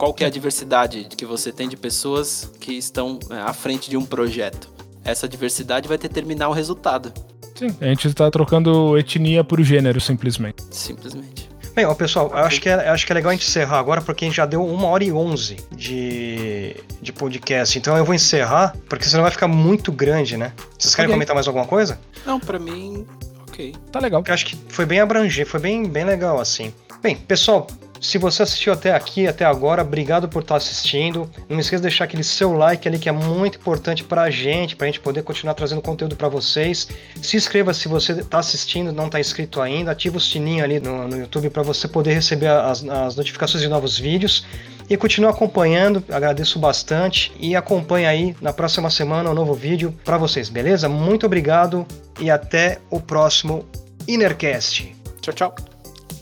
Qual que é a diversidade que você tem de pessoas que estão é, à frente de um projeto. Essa diversidade vai determinar o resultado. Sim, a gente está trocando etnia por gênero, simplesmente. Simplesmente. Bem, ó, pessoal, acho que, é, acho que é legal a gente encerrar agora, porque a gente já deu uma hora e onze de, de podcast. Então eu vou encerrar, porque senão vai ficar muito grande, né? Vocês querem Ok. comentar mais alguma coisa? Não, pra mim, ok. Tá legal. Eu acho que foi bem abrangente, foi bem, bem legal, assim. Bem, pessoal, se você assistiu até aqui, até agora, obrigado por estar assistindo. Não esqueça de deixar aquele seu like ali, que é muito importante pra gente, pra gente poder continuar trazendo conteúdo pra vocês. Se inscreva se você tá assistindo não tá inscrito ainda. Ativa o sininho ali no, no YouTube pra você poder receber as, as notificações de novos vídeos. E continue acompanhando, agradeço bastante. E acompanhe aí na próxima semana um novo vídeo pra vocês, beleza? Muito obrigado e até o próximo Innercast. Tchau, tchau.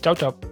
Tchau, tchau.